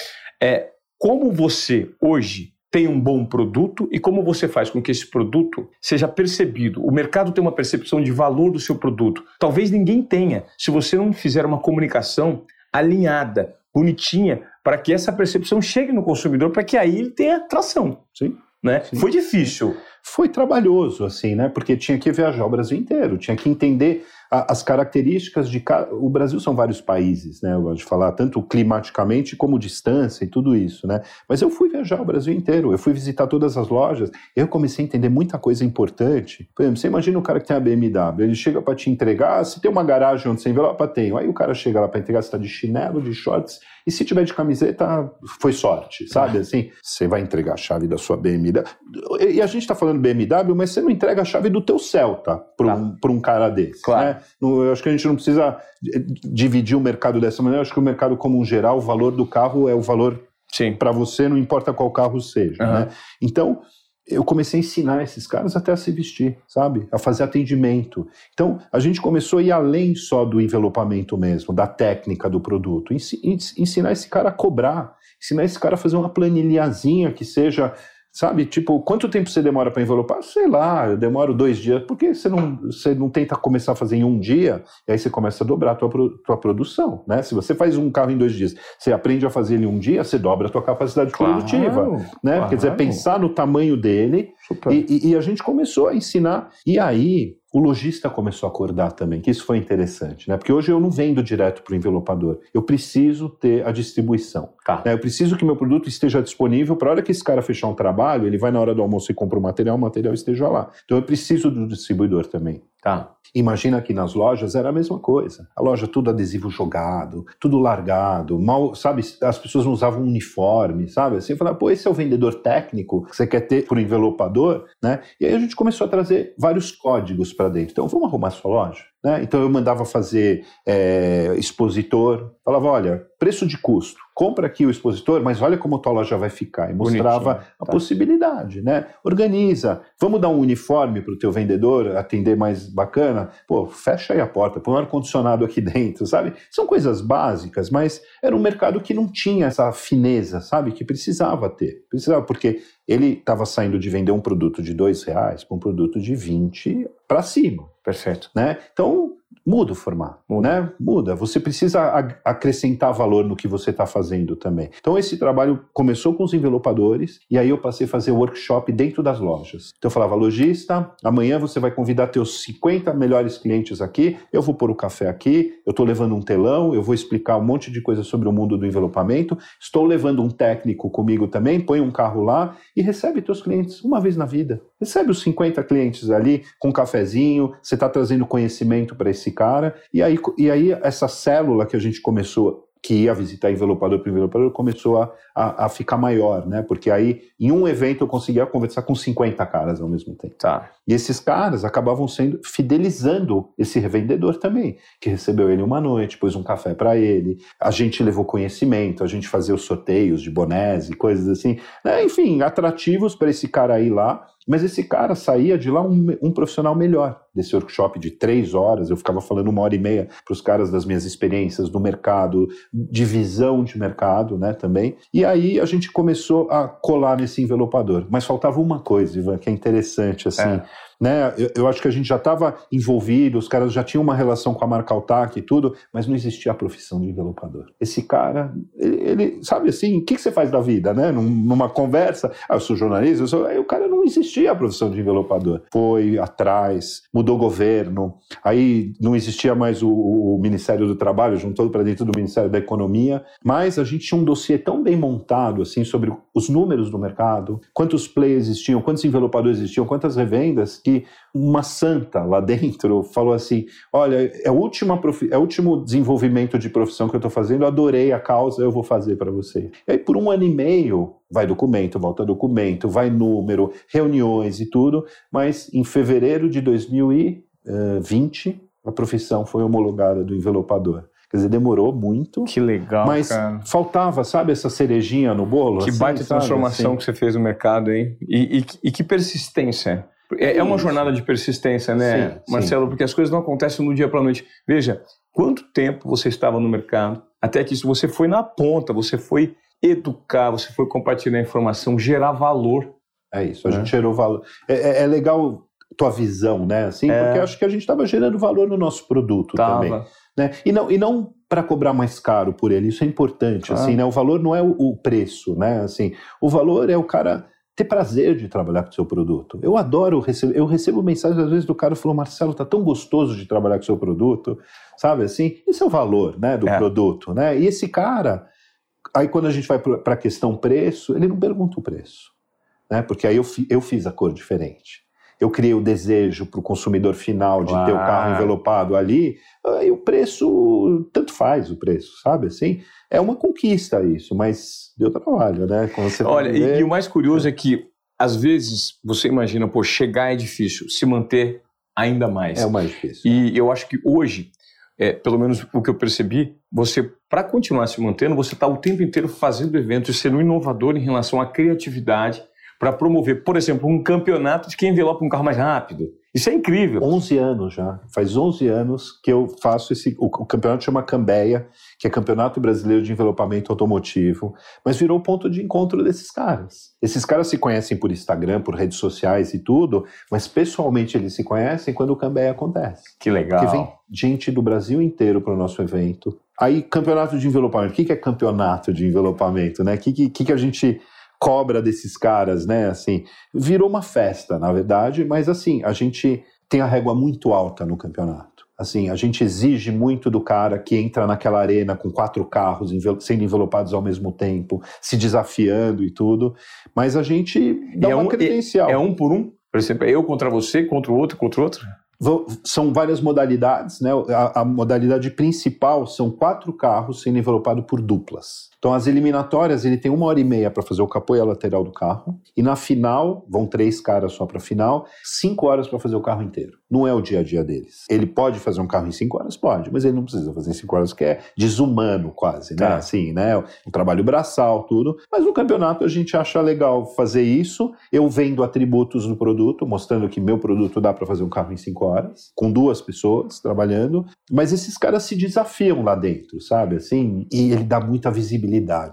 é como você hoje tem um bom produto e como você faz com que esse produto seja percebido. O mercado tem uma percepção de valor do seu produto. Talvez ninguém tenha, se você não fizer uma comunicação alinhada, bonitinha, para que essa percepção chegue no consumidor, para que aí ele tenha tração. Sim. Né? Sim. Foi difícil. Foi trabalhoso, assim, né? Porque tinha que viajar o Brasil inteiro, tinha que entender as características de. O Brasil são vários países, né? Eu gosto de falar, tanto climaticamente como distância e tudo isso, né? Mas eu fui viajar o Brasil inteiro, eu fui visitar todas as lojas, eu comecei a entender muita coisa importante. Por exemplo, você imagina o cara que tem a BMW, ele chega para te entregar, se tem uma garagem onde você envelopa, tem. Aí o cara chega lá para entregar, você está de chinelo, de shorts, e se tiver de camiseta, foi sorte, sabe? Ah. Assim, você vai entregar a chave da sua BMW. E a gente está falando BMW, mas você não entrega a chave do teu Celta para um, tá. um cara desse. Claro. Né? Eu acho que a gente não precisa dividir o mercado dessa maneira. Eu acho que o mercado, como um geral, o valor do carro é o valor para você, não importa qual carro seja. Uhum. Né? Então, eu comecei a ensinar esses caras até a se vestir, sabe? A fazer atendimento. Então, a gente começou a ir além só do envelopamento mesmo, da técnica do produto. Ensinar esse cara a cobrar, ensinar esse cara a fazer uma planilhazinha que seja Sabe, tipo, quanto tempo você demora para envelopar? Sei lá, eu demoro dois dias. Por que você não, você não tenta começar a fazer em um dia e aí você começa a dobrar a tua, tua produção, né? Se você faz um carro em dois dias, você aprende a fazer ele em um dia, você dobra a tua capacidade claro, produtiva, né? Claro. Quer dizer, pensar no tamanho dele e, e, a gente começou a ensinar. E aí, o lojista começou a acordar também, que isso foi interessante, né? Porque hoje eu não vendo direto para o envelopador, eu preciso ter a distribuição. Tá. Né? Eu preciso que meu produto esteja disponível para a hora que esse cara fechar um trabalho, ele vai na hora do almoço e compra o material, o material esteja lá. Então eu preciso do distribuidor também. Tá. Imagina que nas lojas era a mesma coisa. A loja tudo adesivo jogado, tudo largado, mal, sabe? As pessoas não usavam uniforme, sabe? Assim, eu falava, pô, esse é o vendedor técnico que você quer ter o envelopador, né? E aí a gente começou a trazer vários códigos para dentro. Então, vamos arrumar sua loja? Né? Então eu mandava fazer é, expositor, falava, olha, preço de custo, compra aqui o expositor, mas olha como a tua loja vai ficar. E mostrava Bonitinho, a tá. possibilidade, né? Organiza, vamos dar um uniforme para o teu vendedor atender mais bacana? Pô, fecha aí a porta, põe um ar-condicionado aqui dentro, sabe? São coisas básicas, mas era um mercado que não tinha essa fineza, sabe? Que precisava ter. Precisava, porque ele estava saindo de vender um produto de dois reais para um produto de 20 para cima. Perfeito. Né? Então, muda o formato, muda. né? Muda. Você precisa acrescentar valor no que você está fazendo também. Então esse trabalho começou com os envelopadores e aí eu passei a fazer workshop dentro das lojas. Então eu falava, lojista, amanhã você vai convidar teus 50 melhores clientes aqui, eu vou pôr o café aqui, eu estou levando um telão, eu vou explicar um monte de coisa sobre o mundo do envelopamento, estou levando um técnico comigo também, põe um carro lá e recebe teus clientes uma vez na vida. Recebe os 50 clientes ali com um cafezinho, você está trazendo conhecimento para esse cara, e aí, e aí essa célula que a gente começou que ia visitar envelopador por envelopador começou a, a, a, ficar maior, né? Porque aí, em um evento, eu conseguia conversar com 50 caras ao mesmo tempo. Tá. E esses caras acabavam sendo fidelizando esse revendedor também, que recebeu ele uma noite, pôs um café para ele, a gente levou conhecimento, a gente fazia os sorteios de bonés e coisas assim. Né? Enfim, atrativos para esse cara ir lá mas esse cara saía de lá um, um, profissional melhor. Desse workshop de três horas, eu ficava falando uma hora e meia para os caras das minhas experiências do mercado, de visão de mercado, né, também. E aí a gente começou a colar nesse envelopador. Mas faltava uma coisa, Ivan, que é interessante, assim. É né? Eu, eu acho que a gente já estava envolvido, os caras já tinham uma relação com a marca Altac e tudo, mas não existia a profissão de envelopador. Esse cara, ele, ele sabe assim, o que, que, você faz da vida, né? Numa conversa, ah, eu sou jornalista, eu sou... aí o cara não existia a profissão de envelopador. Foi atrás, mudou governo, aí não existia mais o, o Ministério do Trabalho, juntou para dentro do Ministério da Economia, mas a gente tinha um dossiê tão bem montado assim sobre os números do mercado, quantos players existiam, quantos envelopadores existiam, quantas revendas, que que uma santa lá dentro falou assim: Olha, é o, último, é o último desenvolvimento de profissão que eu estou fazendo, adorei a causa, eu vou fazer para você. E aí, por um ano e meio, vai documento, volta documento, vai número, reuniões e tudo, mas em fevereiro de 2020, a profissão foi homologada do envelopador. Quer dizer, demorou muito. Que legal, Mas cara. faltava, sabe, essa cerejinha no bolo? Que assim, baita transformação assim. que você fez no mercado, hein? E, e, e que persistência. É, é uma jornada de persistência, né, sim, Marcelo? Sim. Porque as coisas não acontecem do dia para a noite. Veja, quanto tempo você estava no mercado até que isso você foi na ponta, você foi educar, você foi compartilhar informação, gerar valor. É isso, a né? gente gerou valor. É, é, é, legal tua visão, né? Assim, é. porque acho que a gente estava gerando valor no nosso produto tava. também. Né? E não, e não para cobrar mais caro por ele, isso é importante. Assim, né? O valor não é o, o preço, né? Assim, o valor é o cara ter prazer de trabalhar com o seu produto. Eu adoro receber, eu recebo mensagens às vezes do cara falou, Marcelo, tá tão gostoso de trabalhar com o seu produto, sabe assim? Esse é o valor, né, do é. produto, né? E esse cara, aí quando a gente vai para a questão preço, ele não pergunta o preço, né? Porque aí eu, eu fiz a cor diferente eu criei o desejo para o consumidor final de claro. ter o carro envelopado ali, e o preço, tanto faz o preço, sabe assim? É uma conquista isso, mas deu trabalho, né? Olha, e, e, o mais curioso é que, às vezes, você imagina, pô, chegar é difícil, se manter ainda mais. É o mais difícil. E eu acho que hoje, é, pelo menos o que eu percebi, você, para continuar se mantendo, você está o tempo inteiro fazendo eventos, sendo inovador em relação à criatividade, para promover, por exemplo, um campeonato de quem envelopa um carro mais rápido. Isso é incrível. 11 anos já. Faz 11 anos que eu faço esse. O, o, campeonato chama Cambeia, que é Campeonato Brasileiro de Envelopamento Automotivo, mas virou o ponto de encontro desses caras. Esses caras se conhecem por Instagram, por redes sociais e tudo, mas pessoalmente eles se conhecem quando o Cambeia acontece. Que legal. Porque vem gente do Brasil inteiro para o nosso evento. Aí, campeonato de envelopamento. O que é campeonato de envelopamento? Né? O que, que, que a gente cobra desses caras, né? Assim, virou uma festa, na verdade, mas assim, a gente tem a régua muito alta no campeonato. Assim, a gente exige muito do cara que entra naquela arena com quatro carros sendo envelopados ao mesmo tempo, se desafiando e tudo, mas a gente dá é uma um, credencial. É, é um por um? Por exemplo, eu contra você, contra o outro, contra o outro? São várias modalidades, né? A, a modalidade principal são quatro carros sendo envelopados por duplas. Então, as eliminatórias, ele tem uma hora e meia para fazer o capô e a lateral do carro. E na final, vão três caras só para a final, cinco horas para fazer o carro inteiro. Não é o dia a dia deles. Ele pode fazer um carro em cinco horas? Pode, mas ele não precisa fazer em cinco horas, que é desumano quase, né? É. Assim, né? Um trabalho braçal, tudo. Mas no campeonato a gente acha legal fazer isso. Eu vendo atributos do produto, mostrando que meu produto dá para fazer um carro em cinco horas, com duas pessoas trabalhando. Mas esses caras se desafiam lá dentro, sabe? Assim, e ele dá muita visibilidade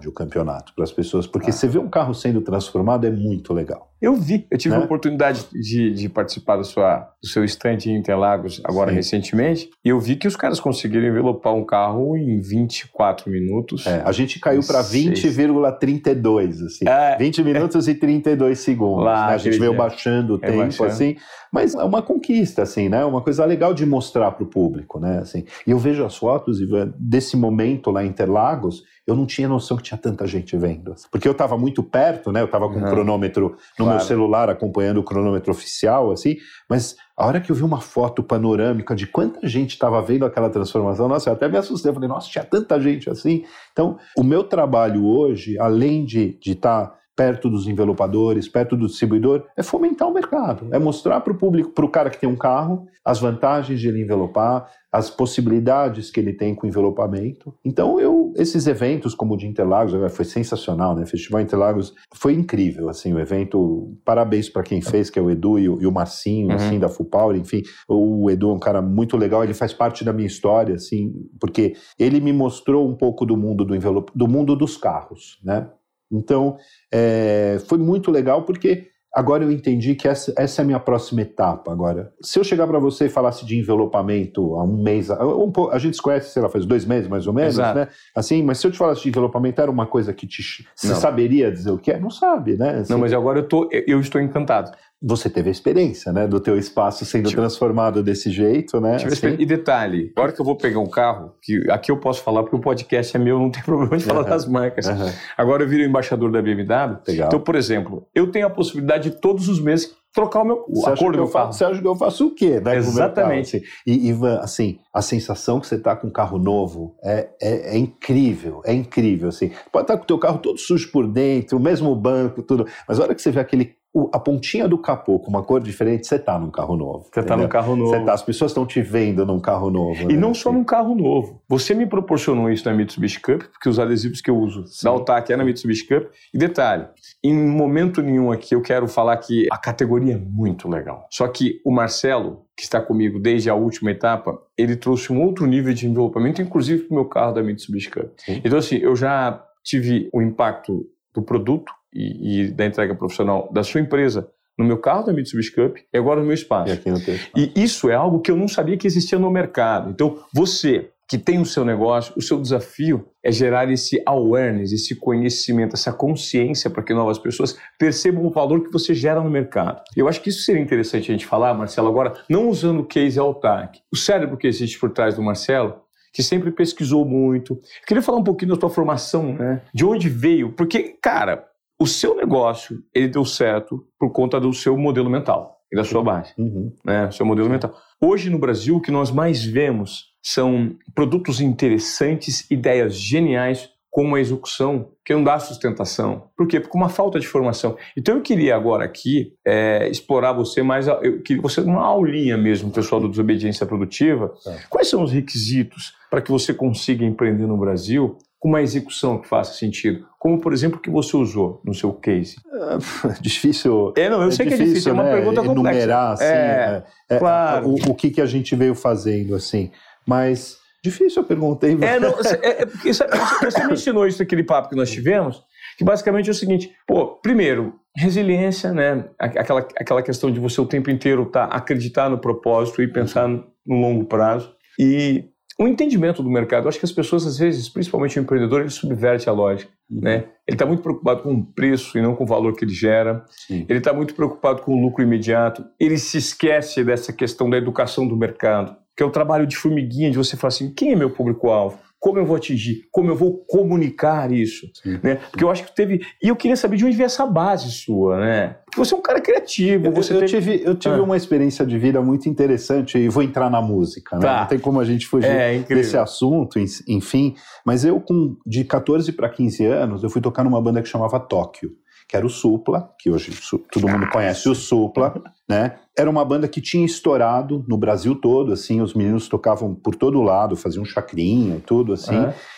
o campeonato para as pessoas, porque ah. você vê um carro sendo transformado é muito legal. Eu vi, eu tive né? a oportunidade de, de participar do, sua, do seu stand em Interlagos agora Sim. recentemente, e eu vi que os caras conseguiram envelopar um carro em 24 minutos. É, a gente caiu para 20,32, assim. É, 20 minutos é. e 32 segundos. Lá, né? A gente veio baixando o é tempo, baixando. assim. Mas é uma conquista, assim, né? Uma coisa legal de mostrar para o público, né? Assim, e eu vejo as fotos desse momento lá em Interlagos, eu não tinha noção que tinha tanta gente vendo. Porque eu estava muito perto, né? Eu estava com o um cronômetro no meu celular, acompanhando o cronômetro oficial, assim. Mas a hora que eu vi uma foto panorâmica de quanta gente estava vendo aquela transformação, nossa, eu até me assustei. Eu falei, nossa, tinha tanta gente assim. Então, o meu trabalho hoje, além de estar tá perto dos envelopadores, perto do distribuidor, é fomentar o mercado, é mostrar para o público, para o cara que tem um carro, as vantagens de ele envelopar, as possibilidades que ele tem com envelopamento. Então, eu, esses eventos como o de Interlagos, foi sensacional, né? Festival Interlagos foi incrível, assim, o evento, parabéns para quem fez, que é o Edu e o, o Marcinho, uhum. assim, da Fupower, enfim, o Edu é um cara muito legal, ele faz parte da minha história, assim, porque ele me mostrou um pouco do mundo do envelope, do mundo dos carros, né? Então, é, foi muito legal porque agora eu entendi que essa, essa é a minha próxima etapa agora. Se eu chegar para você e falasse de envelopamento há um mês, um, a gente se conhece, sei lá, faz dois meses mais ou menos, Exato. né? Assim, mas se eu te falasse de envelopamento, era uma coisa que te, você saberia dizer o que é? Não sabe, né? Assim, não, mas agora eu, tô, eu estou encantado você teve a experiência, né, do teu espaço sendo tipo, transformado desse jeito, né? Assim. E detalhe, agora que eu vou pegar um carro, que aqui eu posso falar porque o podcast é meu, não tem problema de falar uhum. das marcas. Uhum. Agora eu viro embaixador da BMW. Legal. Então, por exemplo, eu tenho a possibilidade de todos os meses trocar o meu você a cor do meu carro. Você acha que eu faço o quê, né? Exatamente. E, Ivan, assim, a sensação que você está com um carro novo é, é, é, incrível, é incrível, assim. Pode estar com o teu carro todo sujo por dentro, o mesmo banco, tudo, mas a hora que você vê aquele a pontinha do capô com uma cor diferente, você tá num carro novo. Você tá num carro novo. Tá, as pessoas estão te vendo num carro novo. E né? não só num carro novo. Você me proporcionou isso na Mitsubishi Cup, porque os adesivos que eu uso Sim. da Altac é na Mitsubishi Cup. E detalhe, em momento nenhum aqui eu quero falar que a categoria é muito legal. Só que o Marcelo, que está comigo desde a última etapa, ele trouxe um outro nível de envelopamento, inclusive para o meu carro da Mitsubishi Cup. Sim. Então assim, eu já tive o impacto do produto, e, e da entrega profissional da sua empresa no meu carro da Mitsubishi Cup e agora no meu espaço. E, espaço. e isso é algo que eu não sabia que existia no mercado. Então, você que tem o seu negócio, o seu desafio é gerar esse awareness, esse conhecimento, essa consciência para que novas pessoas percebam o valor que você gera no mercado. Eu acho que isso seria interessante a gente falar, Marcelo, agora, não usando o case Altac. O cérebro que existe por trás do Marcelo, que sempre pesquisou muito. Eu queria falar um pouquinho da tua formação, né? De onde veio? Porque, cara, o seu negócio, ele deu certo por conta do seu modelo mental e da sua base, uhum. né? Seu modelo mental. Hoje no Brasil, o que nós mais vemos são produtos interessantes, ideias geniais com uma execução que não dá sustentação. Por quê? Porque uma falta de formação. Então eu queria agora aqui é, explorar você mais, eu queria você uma aulinha mesmo, pessoal do Desobediência Produtiva. É. Quais são os requisitos para que você consiga empreender no Brasil com uma execução que faça sentido? Como, por exemplo, o que você usou no seu case? É difícil. É, não, eu é sei difícil, que é difícil, né? é uma pergunta complexa. Enumerar, assim, é, é, claro. O, o, que, que a gente veio fazendo, assim. Mas difícil, eu perguntei. É, não, é, é você me ensinou isso naquele papo que nós tivemos, que basicamente é o seguinte: pô, primeiro, resiliência, né? Aquela, aquela questão de você o tempo inteiro tá, acreditar no propósito e pensar no longo prazo. E um entendimento do mercado. Eu acho que as pessoas, às vezes, principalmente o empreendedor, ele subverte a lógica. Uhum. Né? Ele está muito preocupado com o preço e não com o valor que ele gera. Sim. Ele está muito preocupado com o lucro imediato. Ele se esquece dessa questão da educação do mercado, que é o trabalho de formiguinha, de você falar assim: quem é meu público-alvo? Como eu vou atingir, como eu vou comunicar isso, Sim. né? Porque eu acho que teve e eu queria saber de onde veio essa base sua, né? Porque você é um cara criativo. Você eu, teve... tive, eu tive ah. uma experiência de vida muito interessante e vou entrar na música, né? Tá. Não tem como a gente fugir é, desse assunto, enfim. Mas eu com de 14 para 15 anos eu fui tocar numa banda que chamava Tóquio que era o Supla, que hoje todo mundo conhece o Supla, né? Era uma banda que tinha estourado no Brasil todo, assim, os meninos tocavam por todo lado, faziam chacrinha e tudo, assim.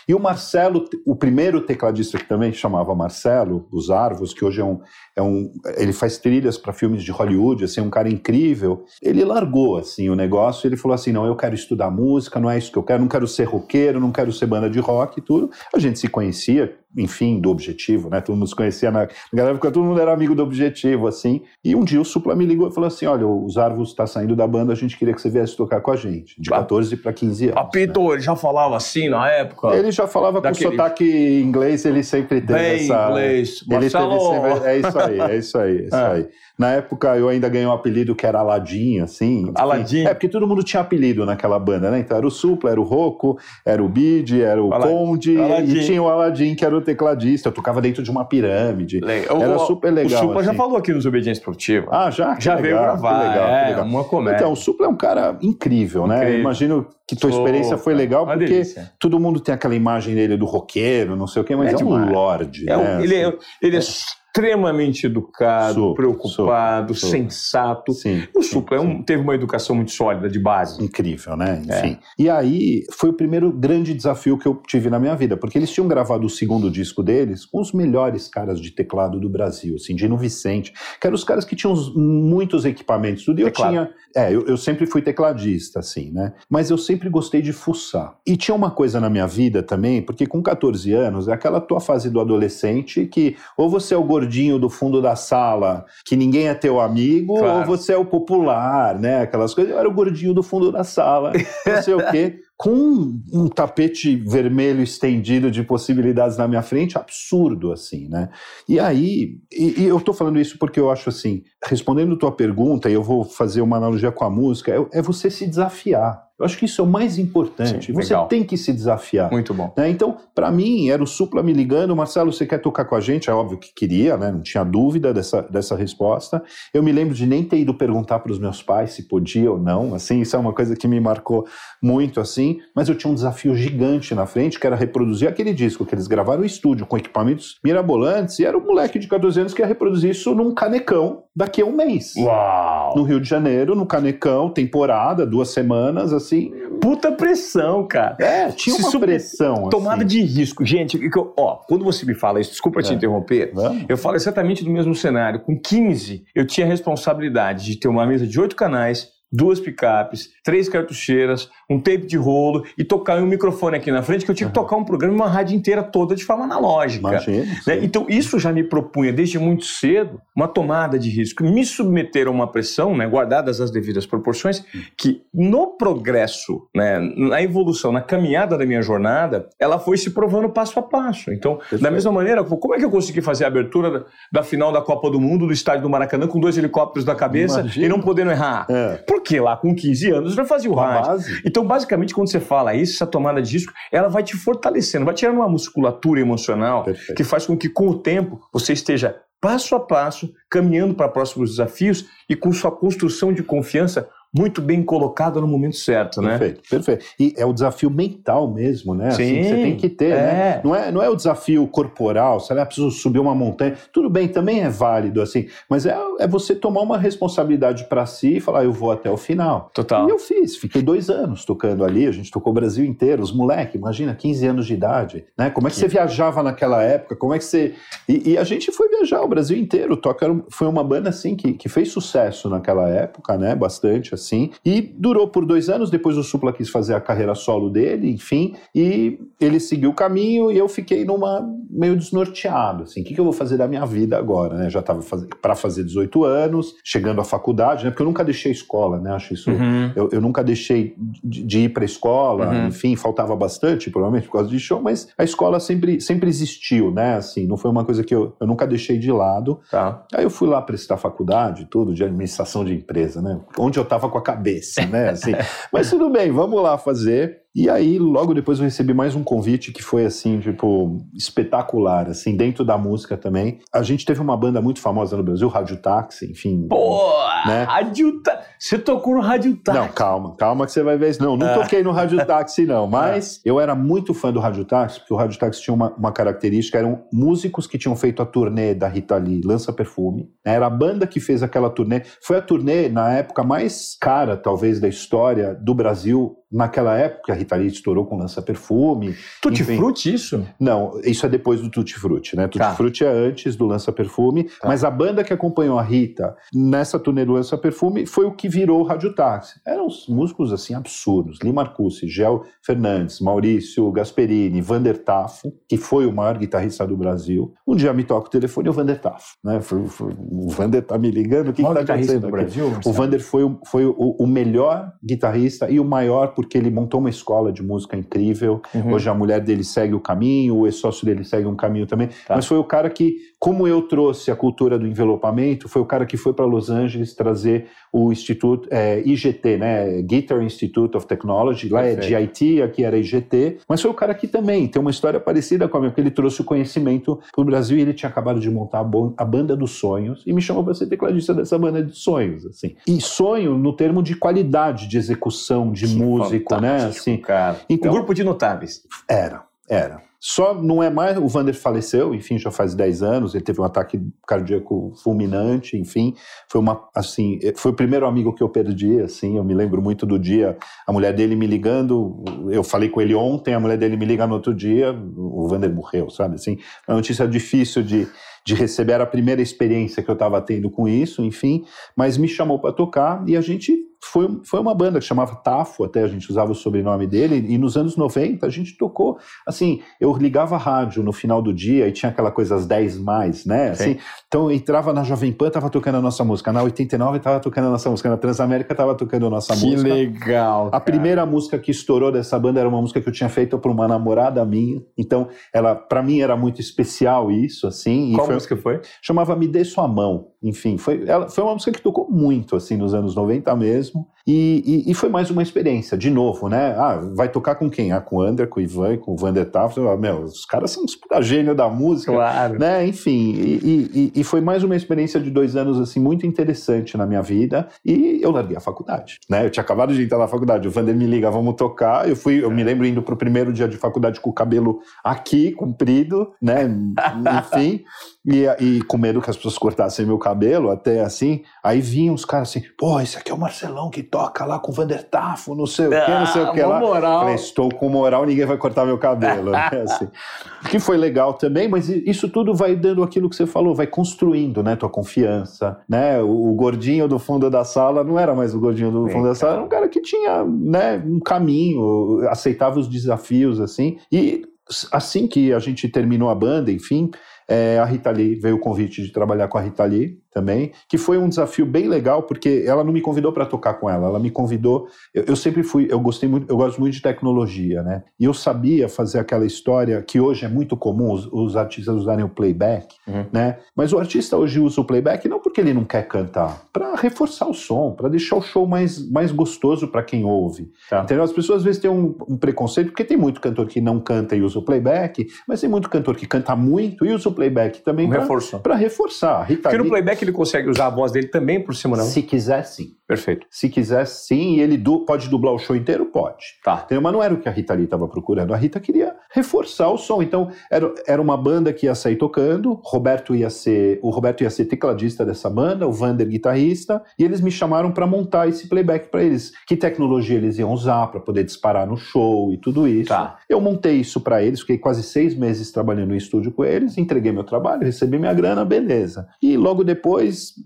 E o Marcelo, o primeiro tecladista que também chamava Marcelo, os Arvos, que hoje é um, é um ele faz trilhas para filmes de Hollywood, assim, um cara incrível. Ele largou assim o negócio, ele falou assim: "Não, eu quero estudar música, não é isso que eu quero, não quero ser roqueiro, não quero ser banda de rock e tudo". A gente se conhecia, enfim, do Objetivo, né? Todo mundo se conhecia na, na época, todo mundo era amigo do Objetivo, assim. E um dia o Supla me ligou e falou assim: "Olha, os Arvos está saindo da banda, a gente queria que você viesse tocar com a gente, de 14 para 15 anos". Papito, né? ele já falava assim na época? Ele já falava daquele... com sotaque inglês, ele sempre teve Bem essa inglês. Ele Marcelo... teve sempre... é isso aí, é isso aí, é isso é. Na época eu ainda ganhei um apelido que era Aladim, assim. Aladim? É, porque todo mundo tinha apelido naquela banda, né? Então era o Supla, era o Rocco, era o Bid, era o. Conde Aladim. e tinha o Aladim, que era o tecladista. Eu tocava dentro de uma pirâmide. Legal. Era o, super legal. O Supla assim. já falou aqui nos Obediência Esportiva. Ah, já? já legal, veio gravar. legal, é, legal. uma comédia. Então, o Supla é um cara incrível, né? incrível. né? Imagino que tua experiência foi legal, porque delícia. todo mundo tem aquela imagem dele do roqueiro, não sei o quê, mas é, é um lorde. É né? ele, é, ele é extremamente educado, preocupado, sensato. Sim, o Supla é um, teve uma educação muito sólida de base. Incrível, né? É. Enfim. É. E aí foi o primeiro grande desafio que eu tive na minha vida, porque eles tinham gravado o segundo disco deles com os melhores caras de teclado do Brasil, assim, Dino Vicente, que eram os caras que tinham muitos equipamentos, tudo. E eu tinha. É, eu, eu sempre fui tecladista, assim, né? Mas eu sempre gostei de fuçar. E tinha uma coisa na minha vida também, porque com 14 anos é aquela tua fase do adolescente que ou você é o gordinho do fundo da sala, que ninguém é teu amigo, claro. ou você é o popular, né? Aquelas coisas. Eu era o gordinho do fundo da sala, não sei o quê. Com um tapete vermelho estendido de possibilidades na minha frente, absurdo, assim, né? E aí, e, e eu tô falando isso porque eu acho assim, respondendo tua pergunta, e eu vou fazer uma analogia com a música, é, é você se desafiar. Eu acho que isso é o mais importante. Sim, você legal. tem que se desafiar. Muito bom. Né? Então, para mim, era o Supla me ligando, Marcelo, você quer tocar com a gente? É óbvio que queria, né? não tinha dúvida dessa, dessa resposta. Eu me lembro de nem ter ido perguntar para os meus pais se podia ou não. Assim, isso é uma coisa que me marcou muito, assim. Mas eu tinha um desafio gigante na frente, que era reproduzir aquele disco que eles gravaram no estúdio com equipamentos mirabolantes. E era um moleque de 14 anos que ia reproduzir isso num canecão daqui a um mês. Uau! No Rio de Janeiro, no canecão, temporada, duas semanas, assim assim. Puta pressão, cara. É, tinha uma pressão. Tomada assim. de risco. Gente, ó, quando você me fala isso, desculpa é. te interromper, Vamos? eu falo exatamente do mesmo cenário. Com 15, eu tinha a responsabilidade de ter uma mesa de oito canais, duas picapes, três cartucheiras, um tape de rolo e tocar um microfone aqui na frente, que eu tinha que tocar um programa e uma rádio inteira toda de forma analógica. Imagina, né? Então, isso já me propunha desde muito cedo uma tomada de risco, me submeter a uma pressão, né, guardadas as devidas proporções, que no progresso, né, na evolução, na caminhada da minha jornada, ela foi se provando passo a passo. Então, Perfeito. da mesma maneira, como é que eu consegui fazer a abertura da, da final da Copa do Mundo do estádio do Maracanã com dois helicópteros na cabeça Imagina. e não podendo errar? É. Porque lá com 15 anos já fazia o rádio. Então, basicamente, quando você fala isso, essa tomada de risco, ela vai te fortalecendo, vai tirando uma musculatura emocional Perfeito. que faz com que, com o tempo, você esteja passo a passo, caminhando para próximos desafios e com sua construção de confiança muito bem colocada no momento certo, né? Perfeito, perfeito. E é o desafio mental mesmo, né? Sim, assim, você tem que ter, né? é. né? Não é, não é o desafio corporal, você ah, preciso subir uma montanha. Tudo bem, também é válido, assim, mas é, é você tomar uma responsabilidade para si e falar, eu vou até o final. Total. E eu fiz, fiquei dois anos tocando ali, a gente tocou o Brasil inteiro, os moleques, imagina, 15 anos de idade, né? Como é que, que... você viajava naquela época? Como é que você... E, e, a gente foi viajar o Brasil inteiro, toca foi uma banda, assim, que, que fez sucesso naquela época, né? Bastante, assim, e durou por dois anos. Depois o Supla quis fazer a carreira solo dele, enfim, e ele seguiu o caminho e eu fiquei numa meio desnorteado, assim, o que, que eu vou fazer da minha vida agora, né? Já estava para fazer 18 anos, chegando à faculdade, né? Porque eu nunca deixei escola, né? Acho isso, uhum. eu, eu, nunca deixei de, de ir para escola, uhum. enfim, faltava bastante, provavelmente por causa de show, mas a escola sempre, sempre existiu, né? Assim, não foi uma coisa que eu, eu nunca deixei de lado. Tá. Aí eu fui lá prestar faculdade, tudo de administração de empresa, né? Onde eu estava com a cabeça né? Assim, mas tudo bem, vamos lá fazer. E aí, logo depois eu recebi mais um convite que foi assim, tipo, espetacular, assim, dentro da música também. A gente teve uma banda muito famosa no Brasil, Rádio Táxi, enfim. Pô, né? Rádio Táxi. Você tocou no Rádio Táxi. Não, calma, calma que você vai ver isso. Não, não ah. toquei no Rádio Táxi, não. Mas ah. eu era muito fã do Rádio Táxi, porque o Rádio Táxi tinha uma, uma característica, eram músicos que tinham feito a turnê da Rita Lee, Lança Perfume. Era a banda que fez aquela turnê. Foi a turnê, na época, mais cara, talvez, da história do Brasil naquela época, a Rita Lee estourou com Lança Perfume. Tutti Frutti, isso? Não, isso é depois do Tutti Frutti, né? Tutti tá. Frutti é antes do Lança Perfume, tá. mas a banda que acompanhou a Rita nessa turnê do Lança Perfume foi o que virou o Rádio Táxi. Eram músicos, assim, absurdos. Lima Marcucci, Gel Fernandes, Maurício Gasperini, Vander Tafo, que foi o maior guitarrista do Brasil. Um dia me toca o telefone e o Vander Tafo, né? O Vander tá me ligando, o que, que tá acontecendo do Brasil? O Vander foi, foi o, o melhor guitarrista e o maior porque ele montou uma escola de música incrível. Uhum. Hoje a mulher dele segue o caminho, o ex-sócio dele segue um caminho também. Tá. Mas foi o cara que, como eu trouxe a cultura do envelopamento, foi o cara que foi para Los Angeles trazer o Instituto é, IGT, né? Guitar Institute of Technology. Lá Perfeito. é GIT, aqui era IGT. Mas foi o cara que também tem uma história parecida com a minha, porque ele trouxe o conhecimento para o Brasil e ele tinha acabado de montar a, banda dos sonhos e me chamou para ser tecladista dessa banda de sonhos, assim. E sonho no termo de qualidade de execução de que músico, né? né? Assim, cara. Então, um grupo de notáveis. Era, era. Só não é mais. O Vander faleceu, enfim, já faz 10 anos. Ele teve um ataque cardíaco fulminante, enfim. Foi uma. Assim, foi o primeiro amigo que eu perdi, assim. Eu me lembro muito do dia. A mulher dele me ligando. Eu falei com ele ontem, a mulher dele me liga no outro dia. O Vander morreu, sabe? Assim, uma notícia difícil de, de receber. Era a primeira experiência que eu estava tendo com isso, enfim. Mas me chamou para tocar e a gente foi, foi uma banda que chamava Tafo, até a gente usava o sobrenome dele, e nos anos 90 a gente tocou, assim, eu ligava a rádio no final do dia e tinha aquela coisa às 10 mais, né? Assim, então eu entrava na Jovem Pan, tava tocando a nossa música, na 89 tava tocando a nossa música, na Transamérica tava tocando a nossa que música. Que legal! A primeira música que estourou dessa banda era uma música que eu tinha feito para uma namorada minha, então ela, para mim era muito especial isso, assim. Qual foi, música foi? Chamava Me Dê Sua Mão, enfim, foi, ela, foi uma música que tocou muito, assim, nos anos 90 mesmo, e, e, e, foi mais uma experiência, de novo, né? Ah, vai tocar com quem? Ah, com o Ander, com o Ivan, com o Vander Taft. Ah, meu, os caras são os puta gênio da música. Claro. Né? Enfim, e, e, foi mais uma experiência de dois anos, assim, muito interessante na minha vida. E eu larguei a faculdade, né? Eu tinha acabado de entrar na faculdade. O Vander me liga, vamos tocar. Eu fui, eu me lembro indo pro primeiro dia de faculdade com o cabelo aqui, comprido, né? Enfim. E, e com medo que as pessoas cortassem meu cabelo cabelo, até assim. Aí vinham os caras assim, pô, esse aqui é o Marcelão que toca lá com o Vander Tafo, não sei o que, não sei o que Ah, lá. moral. Falei, estou com moral, ninguém vai cortar meu cabelo. né? assim. Que foi legal também, mas isso tudo vai dando aquilo que você falou, vai construindo, né? Tua confiança, né? O, o gordinho do fundo da sala não era mais o gordinho do Bem, fundo da sala, era um cara que tinha, né, um caminho, aceitava os desafios, assim. E assim que a gente terminou a banda, enfim, é, a Rita Lee veio o convite de trabalhar com a Rita Lee também, que foi um desafio bem legal, porque ela não me convidou para tocar com ela, ela me convidou. Eu, eu, sempre fui, eu gostei muito, eu gosto muito de tecnologia, né? E eu sabia fazer aquela história que hoje é muito comum os, os artistas usarem o playback, uhum. né? Mas o artista hoje usa o playback não porque ele não quer cantar, para reforçar o som, para deixar o show mais, mais gostoso para quem ouve. Tá. Entendeu? As pessoas às vezes têm um, um, preconceito, porque tem muito cantor que não canta e usa o playback, mas tem muito cantor que canta muito e usa o playback também um para reforçar. Rita porque no playback ele consegue usar a voz dele também por cima, não? Se quiser, sim. Perfeito. Se quiser, sim. E ele du pode dublar o show inteiro? Pode. Tá. Entendeu? Mas não era o que a Rita Lee estava procurando. A Rita queria reforçar o som. Então, era, era uma banda que ia sair tocando. Roberto ia ser, o Roberto ia ser tecladista dessa banda, o Vander guitarrista. E eles me chamaram para montar esse playback para eles. Que tecnologia eles iam usar para poder disparar no show e tudo isso. Tá. Eu montei isso para eles. Fiquei quase seis meses trabalhando no estúdio com eles. Entreguei meu trabalho, recebi minha grana, beleza. E logo depois,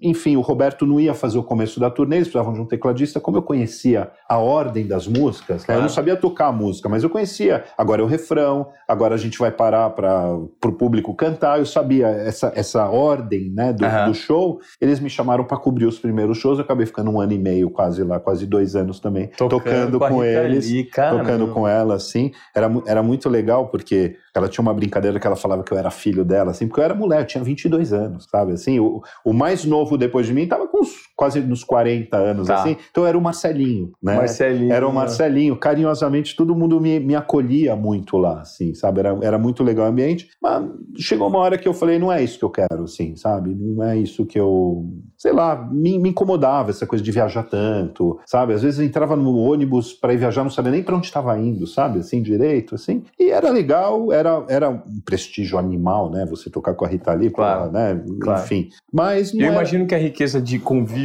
enfim, o Roberto não ia fazer o começo da turnê. Eles precisavam de um tecladista. Como eu conhecia a ordem das músicas, né? eu não sabia tocar a música, mas eu conhecia. Agora é o refrão, agora a gente vai parar para o público cantar. Eu sabia essa, essa ordem né, do, Aham. do show. Eles me chamaram para cobrir os primeiros shows. Eu acabei ficando um ano e meio quase lá, quase dois anos também, tocando, com, a com Rita eles. Cara. Tocando com ela, assim. Era, era muito legal, porque ela tinha uma brincadeira que ela falava que eu era filho dela, assim, porque eu era mulher, eu tinha 22 anos, sabe? Assim, o, o mais novo depois de mim tava com uns- quase nos 40 anos, Tá. assim. Então era o Marcelinho, né? Marcelinho. Era o Marcelinho. Carinhosamente, todo mundo me, me acolhia muito lá, assim, sabe? Era, era muito legal o ambiente. Mas chegou uma hora que eu falei, não é isso que eu quero, assim, sabe? Não é isso que eu... Sei lá, me, me incomodava essa coisa de viajar tanto, sabe? Às vezes eu entrava no ônibus para ir viajar, não sabia nem para onde estava indo, sabe? Assim, direito, assim. E era legal, era, era um prestígio animal, né? Você tocar com a Rita Lee, Claro, né? claro. Enfim. Mas Eu era- imagino que a riqueza de convívio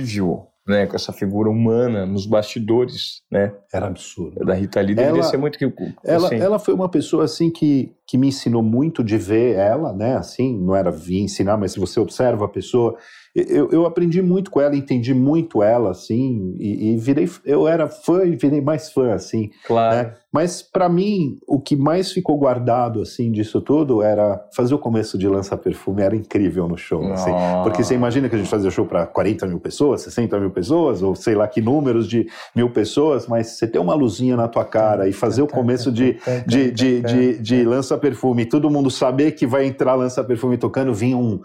né, com essa figura humana nos bastidores né, era absurdo. da Rita Lee deveria Ela- ser muito que Ela, assim, ela foi uma pessoa assim que, que me ensinou muito de ver ela, né? Assim, não era vir ensinar, mas se você observa a pessoa, eu, eu aprendi muito com ela, entendi muito ela, assim, e, e virei, eu era fã e virei mais fã, assim. claro. né? Mas para mim, o que mais ficou guardado assim disso tudo era fazer o começo de lança perfume, era incrível no show, assim. Porque você imagina que a gente fazia show para 40 mil pessoas, 60 mil pessoas, ou sei lá que números de mil pessoas, mas você ter uma luzinha na tua cara e fazer o começo de, de, de, de, de lança-perfume, e todo mundo saber que vai entrar lança-perfume tocando, vinha um.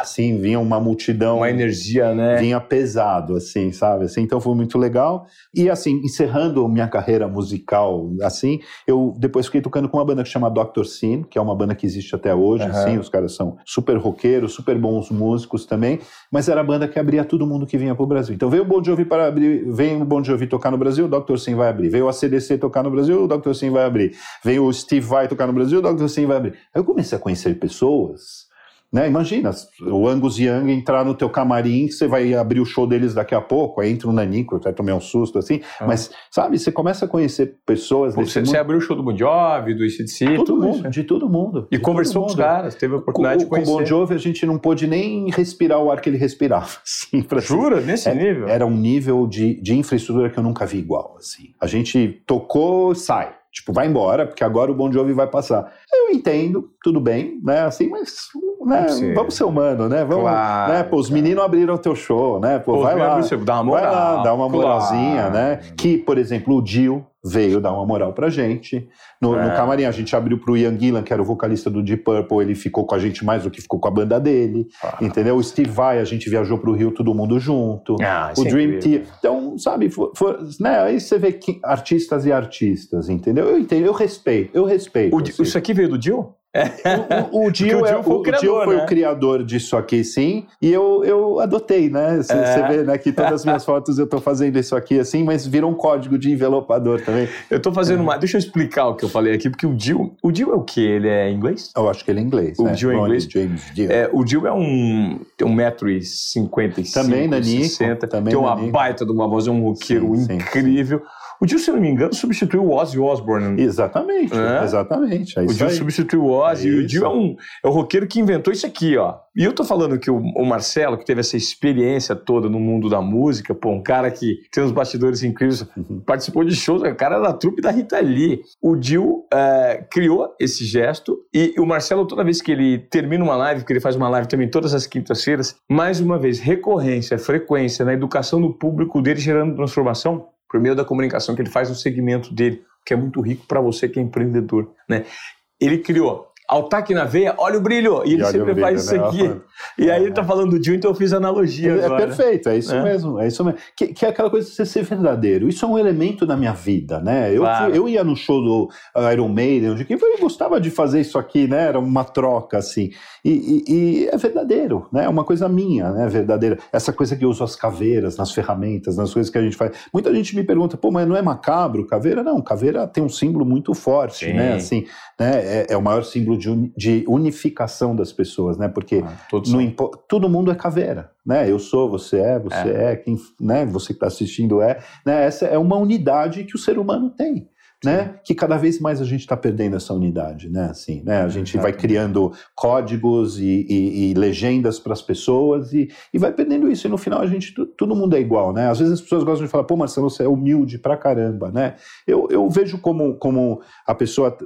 Assim, vinha uma multidão. uma energia, né? Vinha pesado, assim, sabe? Assim, então foi muito legal. E assim, encerrando minha carreira musical, assim, eu depois fiquei tocando com uma banda que chama Dr. Sin, que é uma banda que existe até hoje, Aham. assim, os caras são super roqueiros, super bons músicos também, mas era a banda que abria todo mundo que vinha pro Brasil. Então veio o Bon Jovi para abrir, vem o Bon Jovi tocar no Brasil, o Dr. Sin vai abrir. Veio a CDC tocar no Brasil, o Dr. Sin vai abrir. Veio o Steve Vai tocar no Brasil, o Dr. Sin vai abrir. Aí eu comecei a conhecer pessoas né? Imagina, o Angus Young entrar no teu camarim, você vai abrir o show deles daqui a pouco, aí entra o Nanico, vai tomar um susto assim, Ah. mas sabe, você começa a conhecer pessoas desse Você, mundo, você abriu o show do Bon Jovi, do ICDC, todo tudo mundo, isso. de todo mundo. E conversou todo com os mundo. caras, teve a Com, oportunidade de com o conhecer. Bon Jovi a gente não pôde nem respirar o ar que ele respirava, assim, Jura? Nesse É, nível? Era um nível de, de infraestrutura que eu nunca vi igual, assim. A gente tocou, sai. Tipo, vai embora, porque agora o Bon Jovi vai passar. Eu entendo, tudo bem, né? Assim, mas né, Vamos ser- humano, né? Vamos, Claro, né? Pô, os claro. meninos abriram o teu show, né? Pô, Pô, vai lá. seu- dá uma Vai moral, lá, dá uma claro. moralzinha, né? Que, por exemplo, o Dio veio dar uma moral pra gente. No, no É. camarim, a gente abriu pro Ian Gillan, que era o vocalista do Deep Purple, ele ficou com a gente mais do que ficou com a banda dele, Ah. entendeu? O Steve Vai, a gente viajou pro Rio todo mundo junto. Ah, o é Dream. Theater. Então, sabe, for- for- né, aí você vê que artistas e artistas, entendeu? Eu entendo, eu respeito, eu respeito. O assim. Isso aqui veio do Dio? O, o, o Dio, é, foi, o, criador, foi né? o criador disso aqui, sim, e eu, eu adotei, né? Você é. vê né, que todas as minhas fotos eu estou fazendo isso aqui assim, mas virou um código de envelopador também. Eu estou fazendo uma. Deixa eu explicar o que eu falei aqui, porque o Dio. O Dio é o quê? Ele é inglês? Eu acho que ele é inglês. O né? Dio é inglês. James Dio. É, o Dio é um. Tem 1,55m. Também, Nanico. 60, também tem uma Nanico. baita de uma voz, é um roqueiro sim, incrível. Sim, sim. O Dio, se não me engano, substituiu o Ozzy Osbourne. Exatamente, é? exatamente. É o Dio substituiu o Ozzy. É e o Dio é, um, é o roqueiro que inventou isso aqui, ó. E eu tô falando que o, o, Marcelo, que teve essa experiência toda no mundo da música, pô, um cara que tem uns bastidores incríveis, uhum. participou de shows, o cara da trupe da Rita Lee. O Dio é, criou esse gesto e o Marcelo, toda vez que ele termina uma live, porque ele faz uma live também todas as quintas-feiras, mais uma vez, recorrência, frequência na educação do público dele gerando transformação, por meio da comunicação que ele faz no segmento dele, que é muito rico para você que é empreendedor, né? Ele criou Altaque na veia, olha o brilho. E ele sempre brilho, faz isso né? aqui. E aí ele tá falando do Dio, então eu fiz analogia é, agora. É perfeito, é isso é. mesmo. É isso mesmo. Que, que, é aquela coisa de você ser verdadeiro. Isso é um elemento da minha vida, né? Eu, claro. eu ia no show do Iron Maiden, onde eu gostava de fazer isso aqui, né? Era uma troca, assim. E, e, e, é verdadeiro, né? É uma coisa minha, né? Verdadeira. Essa coisa que eu uso as caveiras, nas ferramentas, nas coisas que a gente faz. Muita gente me pergunta, pô, mas não é macabro caveira? Não, caveira tem um símbolo muito forte, Sim. né? Assim, né? É, é, o maior símbolo de, de unificação das pessoas, né? Porque ah, todo mundo é caveira, né? Eu sou, você é, você é, é quem, né? Você que está assistindo é, né? Essa é uma unidade que o ser humano tem né? Que cada vez mais a gente está perdendo essa unidade, né? Assim, né? A gente vai criando códigos e, e, e legendas para as pessoas e, e, vai perdendo isso. E no final a gente, todo mundo é igual, né? Às vezes as pessoas gostam de falar, pô, Marcelo, você é humilde pra caramba, né? Eu, eu vejo como, como a pessoa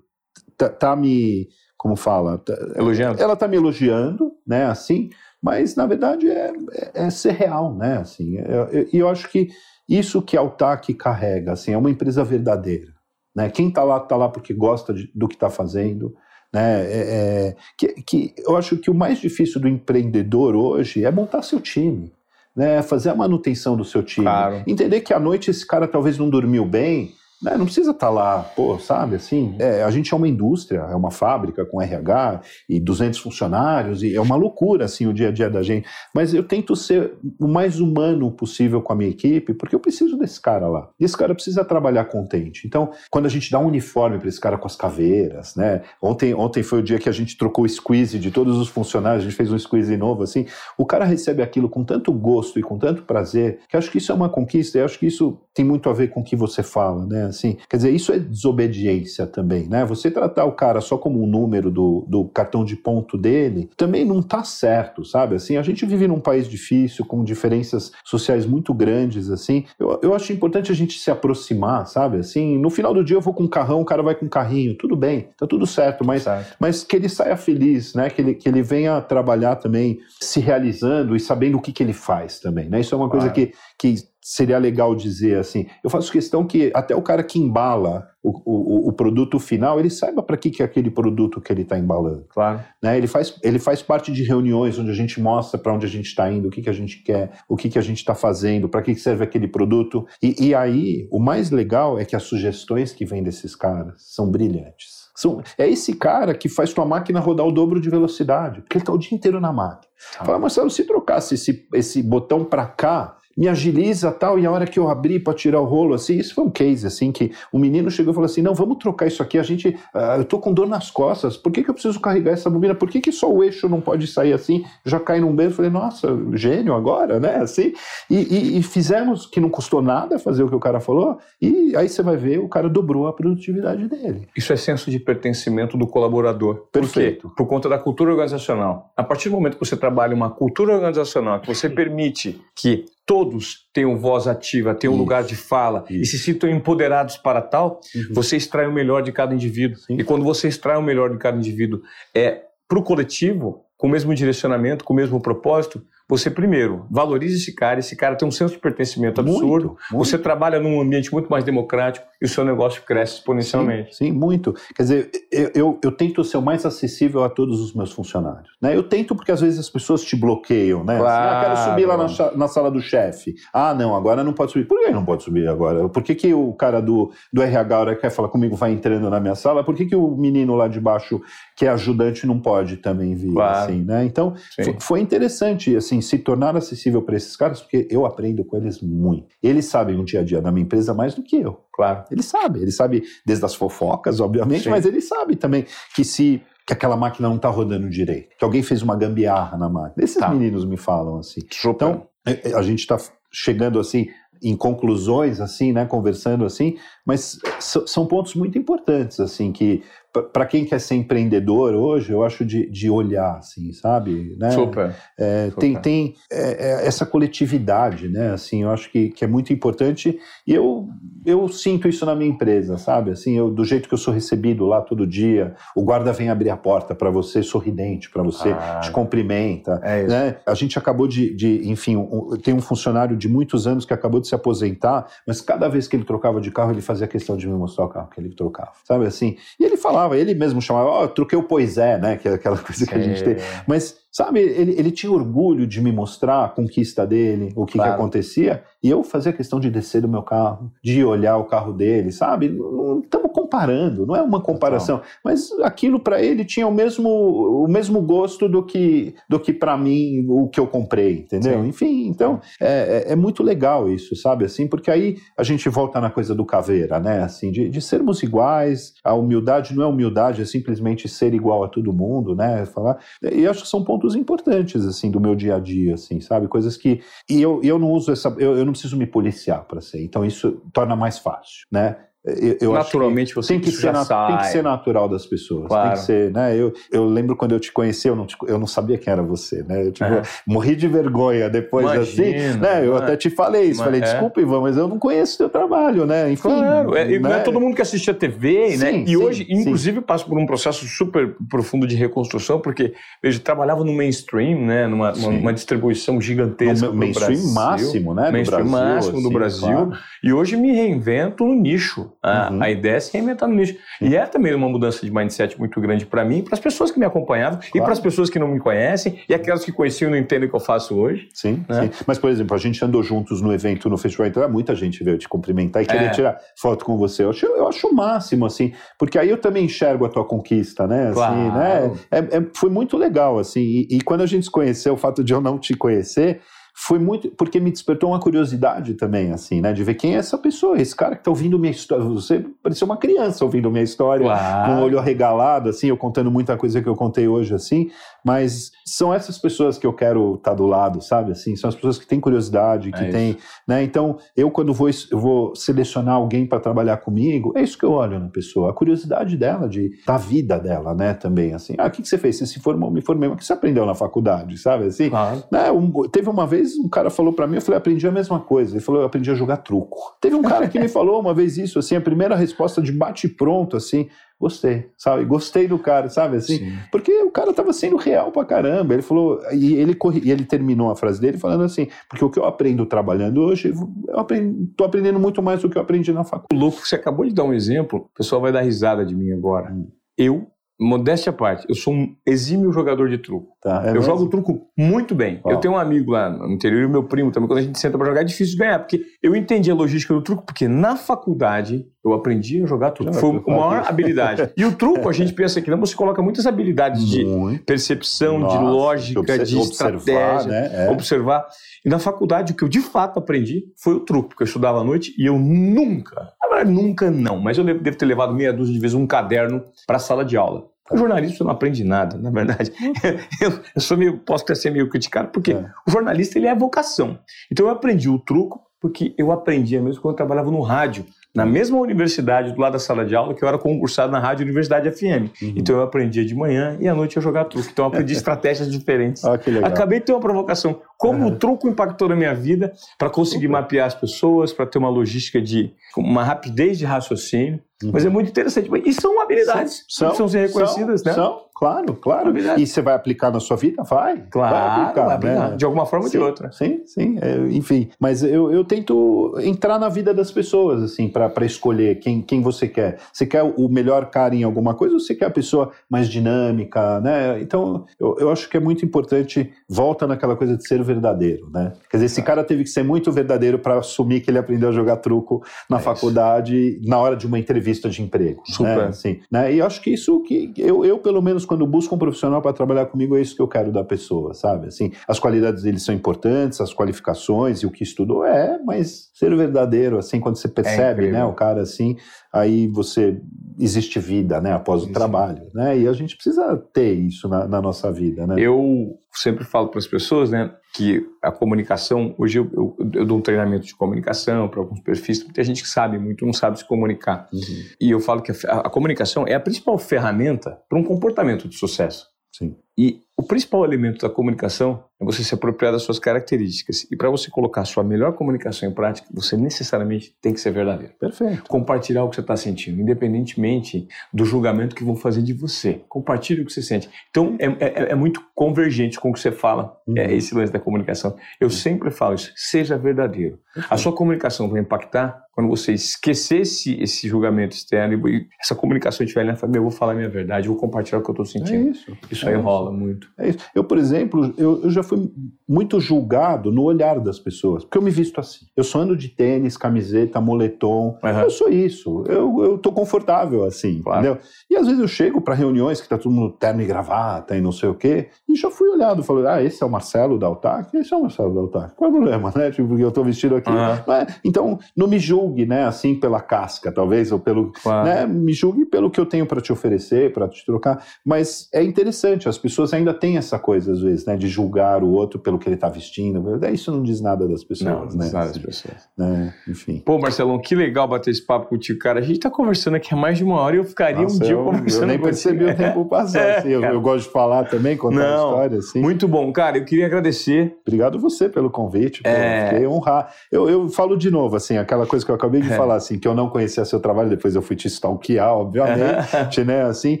tá, tá me, como fala? Tá, elogiando. Ela tá me elogiando, né? Assim, mas na verdade é, é, é ser real, né? Assim, e eu, eu, eu acho que isso que a Altac carrega, assim, é uma empresa verdadeira. Né? Quem está lá, está lá porque gosta de, do que está fazendo. Né? É, é, que, que eu acho que o mais difícil do empreendedor hoje é montar seu time. Né, fazer a manutenção do seu time. Claro. Entender que à noite esse cara talvez não dormiu bem? Não precisa estar tá lá, pô, sabe, assim, é, a gente é uma indústria, é uma fábrica com RH e 200 funcionários, e é uma loucura, assim, o dia a dia da gente, mas eu tento ser o mais humano possível com a minha equipe, porque eu preciso desse cara lá, e esse cara precisa trabalhar contente, então, quando a gente dá um uniforme para esse cara com as caveiras, né, ontem, ontem foi o dia que a gente trocou o squeeze de todos os funcionários, a gente fez um squeeze novo, assim, o cara recebe aquilo com tanto gosto e com tanto prazer, que acho que isso é uma conquista, e acho que isso tem muito a ver com o que você fala, né, assim. Quer dizer, isso é desobediência também, né? Você tratar o cara só como um número do, do cartão de ponto dele também não tá certo, sabe? Assim, a gente vive num país difícil, com diferenças sociais muito grandes, assim. Eu, eu acho importante a gente se aproximar, sabe? Assim, no final do dia eu vou com um carrão, o cara vai com um carrinho, tudo bem, tá tudo certo, mas, certo. mas que ele saia feliz, né? Que ele, que ele venha trabalhar também se realizando e sabendo o que, que ele faz também, né? Isso é uma coisa que, que seria legal dizer assim. Eu faço questão que até o cara que embala o, o, o produto final, ele saiba para que, que é aquele produto que ele está embalando. Claro. Né? Ele, faz, ele faz parte de reuniões onde a gente mostra para onde a gente está indo, o que, que a gente quer, o que, que a gente está fazendo, para que, que serve aquele produto. E, e aí, o mais legal é que as sugestões que vêm desses caras são brilhantes. É esse cara que faz tua máquina rodar o dobro de velocidade, porque ele está o dia inteiro na máquina. Tá. Fala, Marcelo, se trocasse esse, esse botão para cá, me agiliza tal, e a hora que eu abri para tirar o rolo, assim, isso foi um case, assim, que o menino chegou e falou assim, não, vamos trocar isso aqui, a gente, uh, eu tô com dor nas costas, por que, que eu preciso carregar essa bobina, por que, que só o eixo não pode sair assim, já cai num beijo, falei, nossa, gênio agora, né, assim, e, e, e, fizemos, que não custou nada fazer o que o cara falou, e aí você vai ver, o cara dobrou a produtividade dele. Isso é senso de pertencimento do colaborador. Perfeito. Por, Por conta da cultura organizacional. A partir do momento que você trabalha uma cultura organizacional, que você permite que todos tenham voz ativa, tenham um lugar de fala Isso. e se sintam empoderados para tal, uhum. você extrai o melhor de cada indivíduo. Sim. E quando você extrai o melhor de cada indivíduo é para o coletivo, com o mesmo direcionamento, com o mesmo propósito, você primeiro valoriza esse cara, esse cara tem um senso de pertencimento absurdo, muito, muito. você trabalha num ambiente muito mais democrático e o seu negócio cresce exponencialmente. Sim, sim muito. Quer dizer, eu, eu, eu, tento ser o mais acessível a todos os meus funcionários. Né? Eu tento porque às vezes as pessoas te bloqueiam, né? Claro. Assim, ah, quero subir lá na, na sala do chefe. Ah, não, agora não pode subir. Por que não pode subir agora? Por que, que o cara do, do RH, hora quer falar comigo, vai entrando na minha sala? Por que, que o menino lá de baixo, que é ajudante, não pode também vir? Claro. Assim, né? Então, foi interessante assim, se tornar acessível para esses caras, porque eu aprendo com eles muito. Eles sabem o dia a dia da minha empresa mais do que eu. Claro. Ele sabe, ele sabe desde as fofocas, obviamente, Sim. mas ele sabe também que se que aquela máquina não está rodando direito, que alguém fez uma gambiarra na máquina. Esses tá. meninos me falam assim. Super. Então, é, é, a gente está chegando assim em conclusões assim, né, conversando assim, mas são pontos muito importantes assim que para quem quer ser empreendedor hoje, eu acho de, de olhar, assim, sabe? Né? Super. É, Super. Tem, tem é, é, essa coletividade, né? Assim, eu acho que, que é muito importante e eu, eu sinto isso na minha empresa, sabe? Assim, eu, do jeito que eu sou recebido lá todo dia, o guarda vem abrir a porta para você, sorridente para você, ah, te cumprimenta. É né? A gente acabou de, de enfim, um, tem um funcionário de muitos anos que acabou de se aposentar, mas cada vez que ele trocava de carro, ele fazia questão de me mostrar o carro que ele trocava, sabe? Assim, e ele falava falava, ele mesmo chamava, oh, truquei o poisé, né? Que é aquela coisa que a gente tem. Mas Sabe, ele, ele tinha orgulho de me mostrar a conquista dele, o que, claro. que acontecia, e eu fazia questão de descer do meu carro, de olhar o carro dele, sabe? Não estamos comparando, não é uma comparação, mas aquilo para ele tinha o mesmo, o mesmo gosto do que, do que para mim o que eu comprei, entendeu? Sim. Enfim, então é, é, é, muito legal isso, sabe? Assim, porque aí a gente volta na coisa do caveira, né? Assim, de, de sermos iguais, a humildade não é humildade, é simplesmente ser igual a todo mundo, né? Falar, e acho que são pontos pontos importantes, assim, do meu dia a dia, assim, sabe? Coisas que... E eu, eu não uso essa... Eu, eu não preciso me policiar para ser. Então, isso torna mais fácil, né? Eu, eu Naturalmente você tem que, ser tem que ser natural das pessoas. Claro. Tem que ser, né? Eu, eu lembro quando eu te conheci, eu não, te, eu não sabia quem era você, né? Eu tipo, é. morri de vergonha depois assim, Imagina, assim, né? Eu até te falei isso, falei, é. desculpa, Ivan, mas eu não conheço o teu trabalho, né? Enfim. Claro, é, né? não é todo mundo que assiste a TV, sim, né? E sim, hoje, sim. inclusive, passo por um processo super profundo de reconstrução, porque veja, trabalhava no mainstream, né? Numa uma, distribuição gigantesca. No mainstream Brasil, máximo, né? Mainstream do Brasil, máximo do Brasil. Claro. E hoje me reinvento no nicho. Ah, uhum. A ideia é se reinventar no nicho. E é também uma mudança de mindset muito grande para mim, para as pessoas que me acompanhavam claro. e para as pessoas que não me conhecem e aquelas que conheciam e não entendem o que eu faço hoje. Sim, né? sim. Mas, por exemplo, a gente andou juntos no evento no Festival então muita gente veio te cumprimentar e queria é. tirar foto com você. Eu acho, eu acho o máximo, assim, porque aí eu também enxergo a tua conquista, né? Assim, claro. né? É, é, foi muito legal, assim. E, e quando a gente se conheceu, o fato de eu não te conhecer foi muito porque me despertou uma curiosidade também, assim, né, de ver quem é essa pessoa, esse cara que está ouvindo minha história. Você pareceu uma criança ouvindo minha história, com o olho arregalado, assim, eu contando muita coisa que eu contei hoje, assim, mas são essas pessoas que eu quero estar tá do lado, sabe, assim, são as pessoas que têm curiosidade, que é têm, né, então eu quando vou, eu vou selecionar alguém para trabalhar comigo, é isso que eu olho na pessoa, a curiosidade dela, de da vida dela, né, também, assim, ah, o que, que você fez? Você se formou, me formei, o que você aprendeu na faculdade, sabe, assim, claro. né, um, teve uma vez vez um cara falou para mim, eu falei, aprendi a mesma coisa. Ele falou, eu aprendi a jogar truco. Teve um cara que me falou uma vez isso, assim, a primeira resposta de bate pronto, assim, gostei, sabe? Gostei do cara, sabe assim? Sim. Porque o cara tava sendo real pra caramba. Ele falou, e ele, corri, e ele terminou a frase dele falando assim: porque o que eu aprendo trabalhando hoje, eu aprendo, tô aprendendo muito mais do que eu aprendi na faculdade. O louco, você acabou de dar um exemplo, o pessoal vai dar risada de mim agora. Hum. Eu modéstia à parte, eu sou um exímio jogador de truco. Tá, é eu mesmo? jogo truco muito bem. Eu tenho um amigo lá no interior e o meu primo também, quando a gente senta para jogar, é difícil de ganhar, porque eu entendi a logística do truco, porque na faculdade eu aprendi a jogar truco. Foi a maior habilidade. E o truco, a gente pensa que não, você coloca muitas habilidades muito. de percepção, Nossa, de lógica, de estratégia, né? é. observar. E na faculdade, o que eu de fato aprendi foi o truco, porque eu estudava à noite e eu nunca, na verdade, nunca não, mas eu devo ter levado meia dúzia de vezes um caderno para a sala de aula. O jornalista não aprende nada, na verdade. Eu, eu sou meio, posso até ser meio criticado, porque é. o jornalista ele é vocação. Então eu aprendi o truco porque eu aprendia mesmo quando eu trabalhava no rádio na mesma universidade, do lado da sala de aula, que eu era concursado na Rádio Universidade FM. Uhum. Então eu aprendia de manhã e à noite eu jogava truco. Então eu aprendi estratégias diferentes. Ah, que legal. Acabei de ter uma provocação. Como uhum. o truco impactou na minha vida para conseguir mapear as pessoas, para ter uma logística de uma rapidez de raciocínio. Uhum. Mas é muito interessante. E são habilidades são, que precisam ser reconhecidas, são, né? São, claro, claro. E você vai aplicar na sua vida? Vai. Claro, vai aplicar, vai aplicar. Né? de alguma forma ou de outra. Sim, sim. É, enfim, mas eu, eu tento entrar na vida das pessoas, assim, para escolher quem, quem você quer. Você quer o melhor cara em alguma coisa ou você quer a pessoa mais dinâmica, né? Então, eu, eu acho que é muito importante, volta naquela coisa de ser verdadeiro, né? Quer dizer, esse cara teve que ser muito verdadeiro para assumir que ele aprendeu a jogar truco na é faculdade isso. na hora de uma entrevista de emprego. Né? Super. Né? Assim, né? E acho que isso que eu, eu, pelo menos, quando busco um profissional para trabalhar comigo, é isso que eu quero da pessoa, sabe? Assim, as qualidades dele são importantes, as qualificações e o que estudou é, mas ser verdadeiro, assim, quando você percebe, é né, o cara assim, aí você existe vida, né, após o trabalho, né? E a gente precisa ter isso na, na nossa vida, né? Eu sempre falo para as pessoas, né, que a comunicação, hoje eu, eu, eu dou um treinamento de comunicação para alguns perfis, muita gente que sabe muito, não sabe se comunicar. Uhum. E eu falo que a, a comunicação é a principal ferramenta para um comportamento de sucesso. Sim. E o principal elemento da comunicação é você se apropriar das suas características. E para você colocar a sua melhor comunicação em prática, você necessariamente tem que ser verdadeiro. Perfeito. Compartilhar o que você está sentindo, independentemente do julgamento que vão fazer de você. Compartilhe o que você sente. Então, é, é, é muito convergente com o que você fala, uhum. é esse lance da comunicação. Eu uhum. sempre falo isso, seja verdadeiro. Perfeito. A sua comunicação vai impactar quando você esquecer esse, esse julgamento externo e essa comunicação estiver ali, eu vou falar a minha verdade, eu vou compartilhar o que eu estou sentindo. É isso. Isso aí é rola muito. É isso. Eu, por exemplo, eu, eu, já fui muito julgado no olhar das pessoas, porque eu me visto assim. Eu só ando de tênis, camiseta, moletom. Uhum. Eu sou isso. Eu, eu tô confortável assim, claro. entendeu? E às vezes eu chego para reuniões que tá todo mundo terno e gravata e não sei o quê, e já fui olhado, falei, ah, esse é o Marcelo da Altac, esse é o Marcelo da Altac. Qual é o problema, né? Tipo, porque eu tô vestido aqui. Uhum. É? Então, não me julgue, né, assim, pela casca, talvez, ou pelo. Claro. Né, me julgue pelo que eu tenho para te oferecer, para te trocar. Mas é interessante, as pessoas ainda têm essa coisa, às vezes, né, de julgar o outro pelo que ele está vestindo. Isso não diz nada das pessoas, não, não né? diz nada das pessoas. Né? Enfim. Pô, Marcelão, que legal bater esse papo contigo, cara. A gente está conversando aqui há mais de uma hora e eu ficaria Nossa, um dia eu, conversando Eu nem percebi o tempo passar. É, assim, eu, eu, gosto de falar também, contar não, história. Assim. Muito bom, cara. Eu queria agradecer. Obrigado você pelo convite. É... Fiquei honrar. Eu, eu falo de novo, assim, aquela coisa que eu acabei de é. falar, assim, que eu não conhecia seu trabalho, depois eu fui te stalkear, obviamente, né? Assim,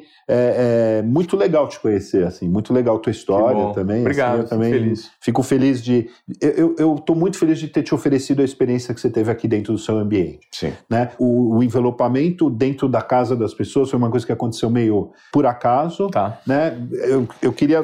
é, é, muito legal te conhecer, assim, muito legal tua história também. Assim, Obrigado, assim, eu também feliz. fico feliz de. Eu, eu tô muito feliz de ter te oferecido a experiência que você teve aqui dentro do seu ambiente. Sim. Né? O, o envelopamento dentro da casa das pessoas foi uma coisa que aconteceu meio por acaso. Tá. Né? Eu, eu queria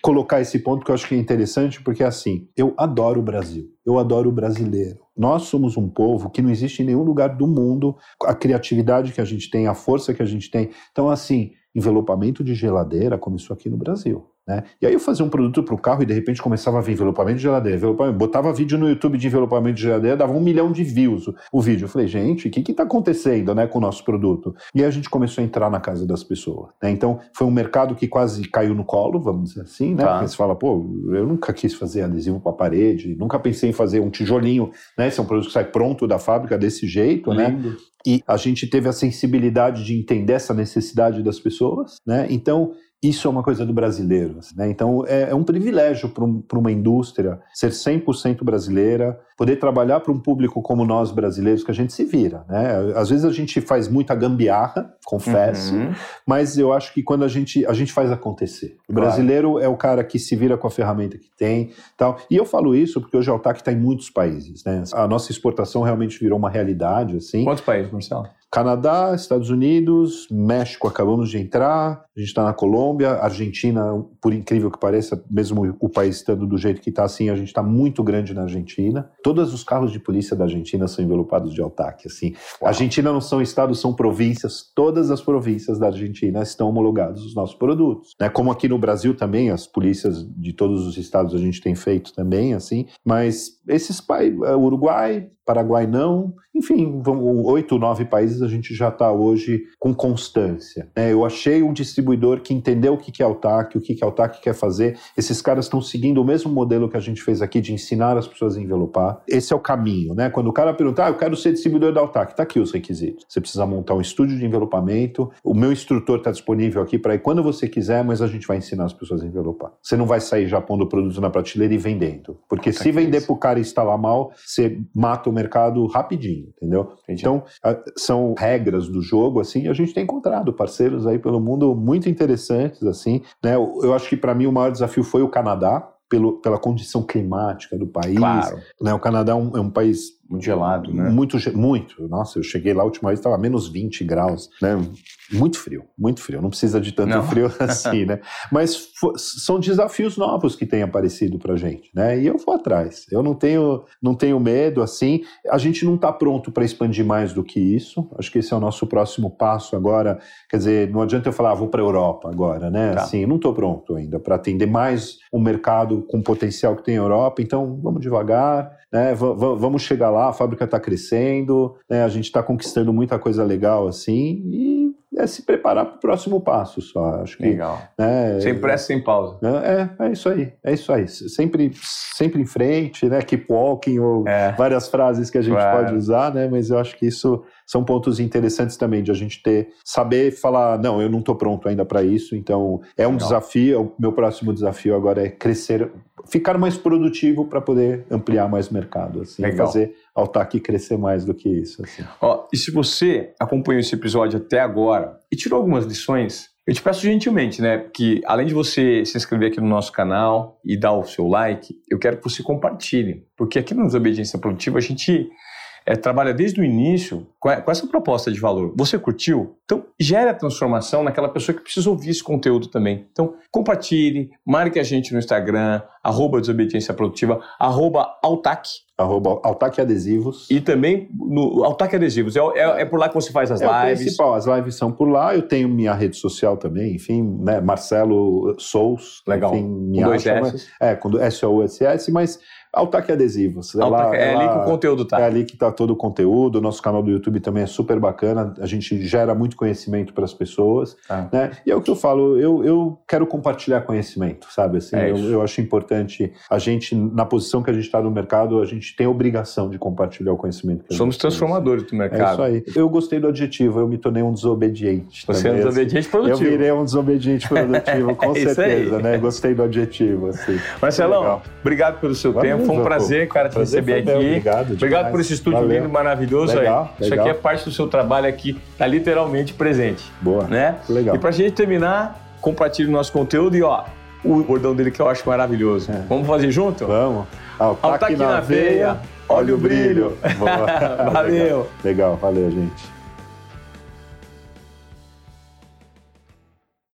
colocar esse ponto que eu acho que é interessante, porque assim, eu adoro o Brasil, eu adoro o brasileiro. Nós somos um povo que não existe em nenhum lugar do mundo a criatividade que a gente tem, a força que a gente tem. Então, assim, envelopamento de geladeira começou aqui no Brasil. Né? E aí eu fazia um produto para o carro e de repente começava a vir envelopamento de geladeira, envelopamento. botava vídeo no YouTube de envelopamento de geladeira, dava um milhão de views o, o vídeo. Eu falei, gente, o que está acontecendo né, com o nosso produto? E aí a gente começou a entrar na casa das pessoas. Né? Então foi um mercado que quase caiu no colo, vamos dizer assim, né? Tá. Porque você fala, pô, eu nunca quis fazer adesivo para parede, nunca pensei em fazer um tijolinho, né? Esse é um produto que sai pronto da fábrica desse jeito, né? Lindo. né? E a gente teve a sensibilidade de entender essa necessidade das pessoas, né? Então, isso é uma coisa do brasileiro. Né? Então, é, é, um privilégio para um, uma indústria ser 100% brasileira, poder trabalhar para um público como nós brasileiros, que a gente se vira. Né? Às vezes a gente faz muita gambiarra, confesso, uhum. mas eu acho que quando a gente, a gente faz acontecer. O claro. brasileiro é o cara que se vira com a ferramenta que tem. Tal. E eu falo isso porque hoje a Altac está em muitos países. Né? A nossa exportação realmente virou uma realidade. Assim. Quantos países, Marcelo? Canadá, Estados Unidos, México acabamos de entrar, a gente está na Colômbia, Argentina, por incrível que pareça, mesmo o país estando do jeito que está assim, a gente está muito grande na Argentina. Todos os carros de polícia da Argentina são envelopados de Altac, assim. Uau. Argentina não são estados, são províncias. Todas as províncias da Argentina estão homologados os nossos produtos. Né? Como aqui no Brasil também, as polícias de todos os estados a gente tem feito também, assim. Mas esses países, Uruguai, Paraguai não, enfim, oito, nove países a gente já está hoje com constância. Né? Eu achei um distribuidor que entendeu o que é o TAC, o que é o TAC quer fazer. Esses caras estão seguindo o mesmo modelo que a gente fez aqui de ensinar as pessoas a envelopar. Esse é o caminho, né? Quando o cara perguntar, ah, eu quero ser distribuidor da Altac, tá aqui os requisitos. Você precisa montar um estúdio de envelopamento. O meu instrutor está disponível aqui para ir quando você quiser, mas a gente vai ensinar as pessoas a envelopar. Você não vai sair já pondo o produto na prateleira e vendendo. Porque se vender para o cara instalar mal, você mata o mercado rapidinho, entendeu? Entendi. Então, são regras do jogo, assim, e a gente tem encontrado parceiros aí pelo mundo muito interessantes, assim, né? Eu eu acho que para mim o maior desafio foi o Canadá, pelo, pela condição climática do país. Claro, Né? O Canadá é um, é um país muito gelado, né? muito, muito. Nossa, eu cheguei lá a última vez, estava menos 20 graus, né? Muito frio, muito frio. Não precisa de tanto Não. frio assim, né? Mas são desafios novos que têm aparecido pra gente, né? E eu vou atrás. Eu não tenho, não tenho medo, assim. A gente não está pronto para expandir mais do que isso. Acho que esse é o nosso próximo passo agora. Quer dizer, não adianta eu falar, ah, vou para a Europa agora, né? Tá. Assim, não estou pronto ainda para atender mais um mercado com potencial que tem a Europa. Então, vamos devagar, né? Va- va- vamos chegar lá. A fábrica está crescendo, né? A gente está conquistando muita coisa legal assim e é se preparar para o próximo passo só. Acho que, Legal. né? Sem pressa, sem pausa. É, é isso aí, é isso aí. Sempre, sempre em frente, né? Keep walking ou É. várias frases que a gente Claro. pode usar, né? Mas eu acho que isso são pontos interessantes também de a gente ter saber falar, não, eu não estou pronto ainda para isso. Então é um Legal. desafio. O meu próximo desafio agora é crescer, ficar mais produtivo para poder ampliar mais mercado, assim, Legal. fazer Altac crescer mais do que isso. Assim. Ó, e se você acompanhou esse episódio até agora e tirou algumas lições, eu te peço gentilmente, né, que além de você se inscrever aqui no nosso canal e dar o seu like, eu quero que você compartilhe, porque aqui no Desobediência Produtiva a gente é, trabalha desde o início com, essa proposta de valor. Você curtiu? Então, gere a transformação naquela pessoa que precisa ouvir esse conteúdo também. Então, compartilhe, marque a gente no Instagram, arroba Desobediência Produtiva, arroba Altac, Arroba Altac Adesivos. e também no Altac Adesivos. É, é- é por lá que você faz as É o lives. principal, as lives são por lá. Eu tenho minha rede social também, enfim, né? Marcelo Souls. Legal. Enfim, me Com dois acha, S. mas- É, com S-O-U-S-S, mas Altac Adesivos. É, lá- é ali que o conteúdo tá. É ali que está todo o conteúdo. O nosso canal do YouTube também é super bacana. A gente gera muito conhecimento para as pessoas. Tá. Né? E é o que eu falo, eu, eu quero compartilhar conhecimento, sabe? Assim, É eu, eu acho importante a gente, na posição que a gente está no mercado, a gente tem a obrigação de compartilhar o conhecimento. Somos tem. transformadores do É mercado. isso aí. Eu gostei do adjetivo, eu me tornei um desobediente. Você é um também, desobediente assim. produtivo. Eu virei um desobediente produtivo, com É certeza, né? Gostei do adjetivo, assim. Marcelão, obrigado pelo seu Valeu, tempo. Foi um prazer, cara, te Prazer receber aqui. obrigado Obrigado demais. por esse estúdio Valeu. lindo, maravilhoso Legal, aí. Isso legal. aqui é parte do seu trabalho aqui, tá literalmente presente, Boa. né? Legal. E pra gente terminar, compartilhe o nosso conteúdo e ó, o bordão dele que eu acho maravilhoso. É. Vamos fazer junto? Vamos. Altaque Altaque na veia, olha o brilho. Boa. Valeu. Legal. Legal, valeu, gente.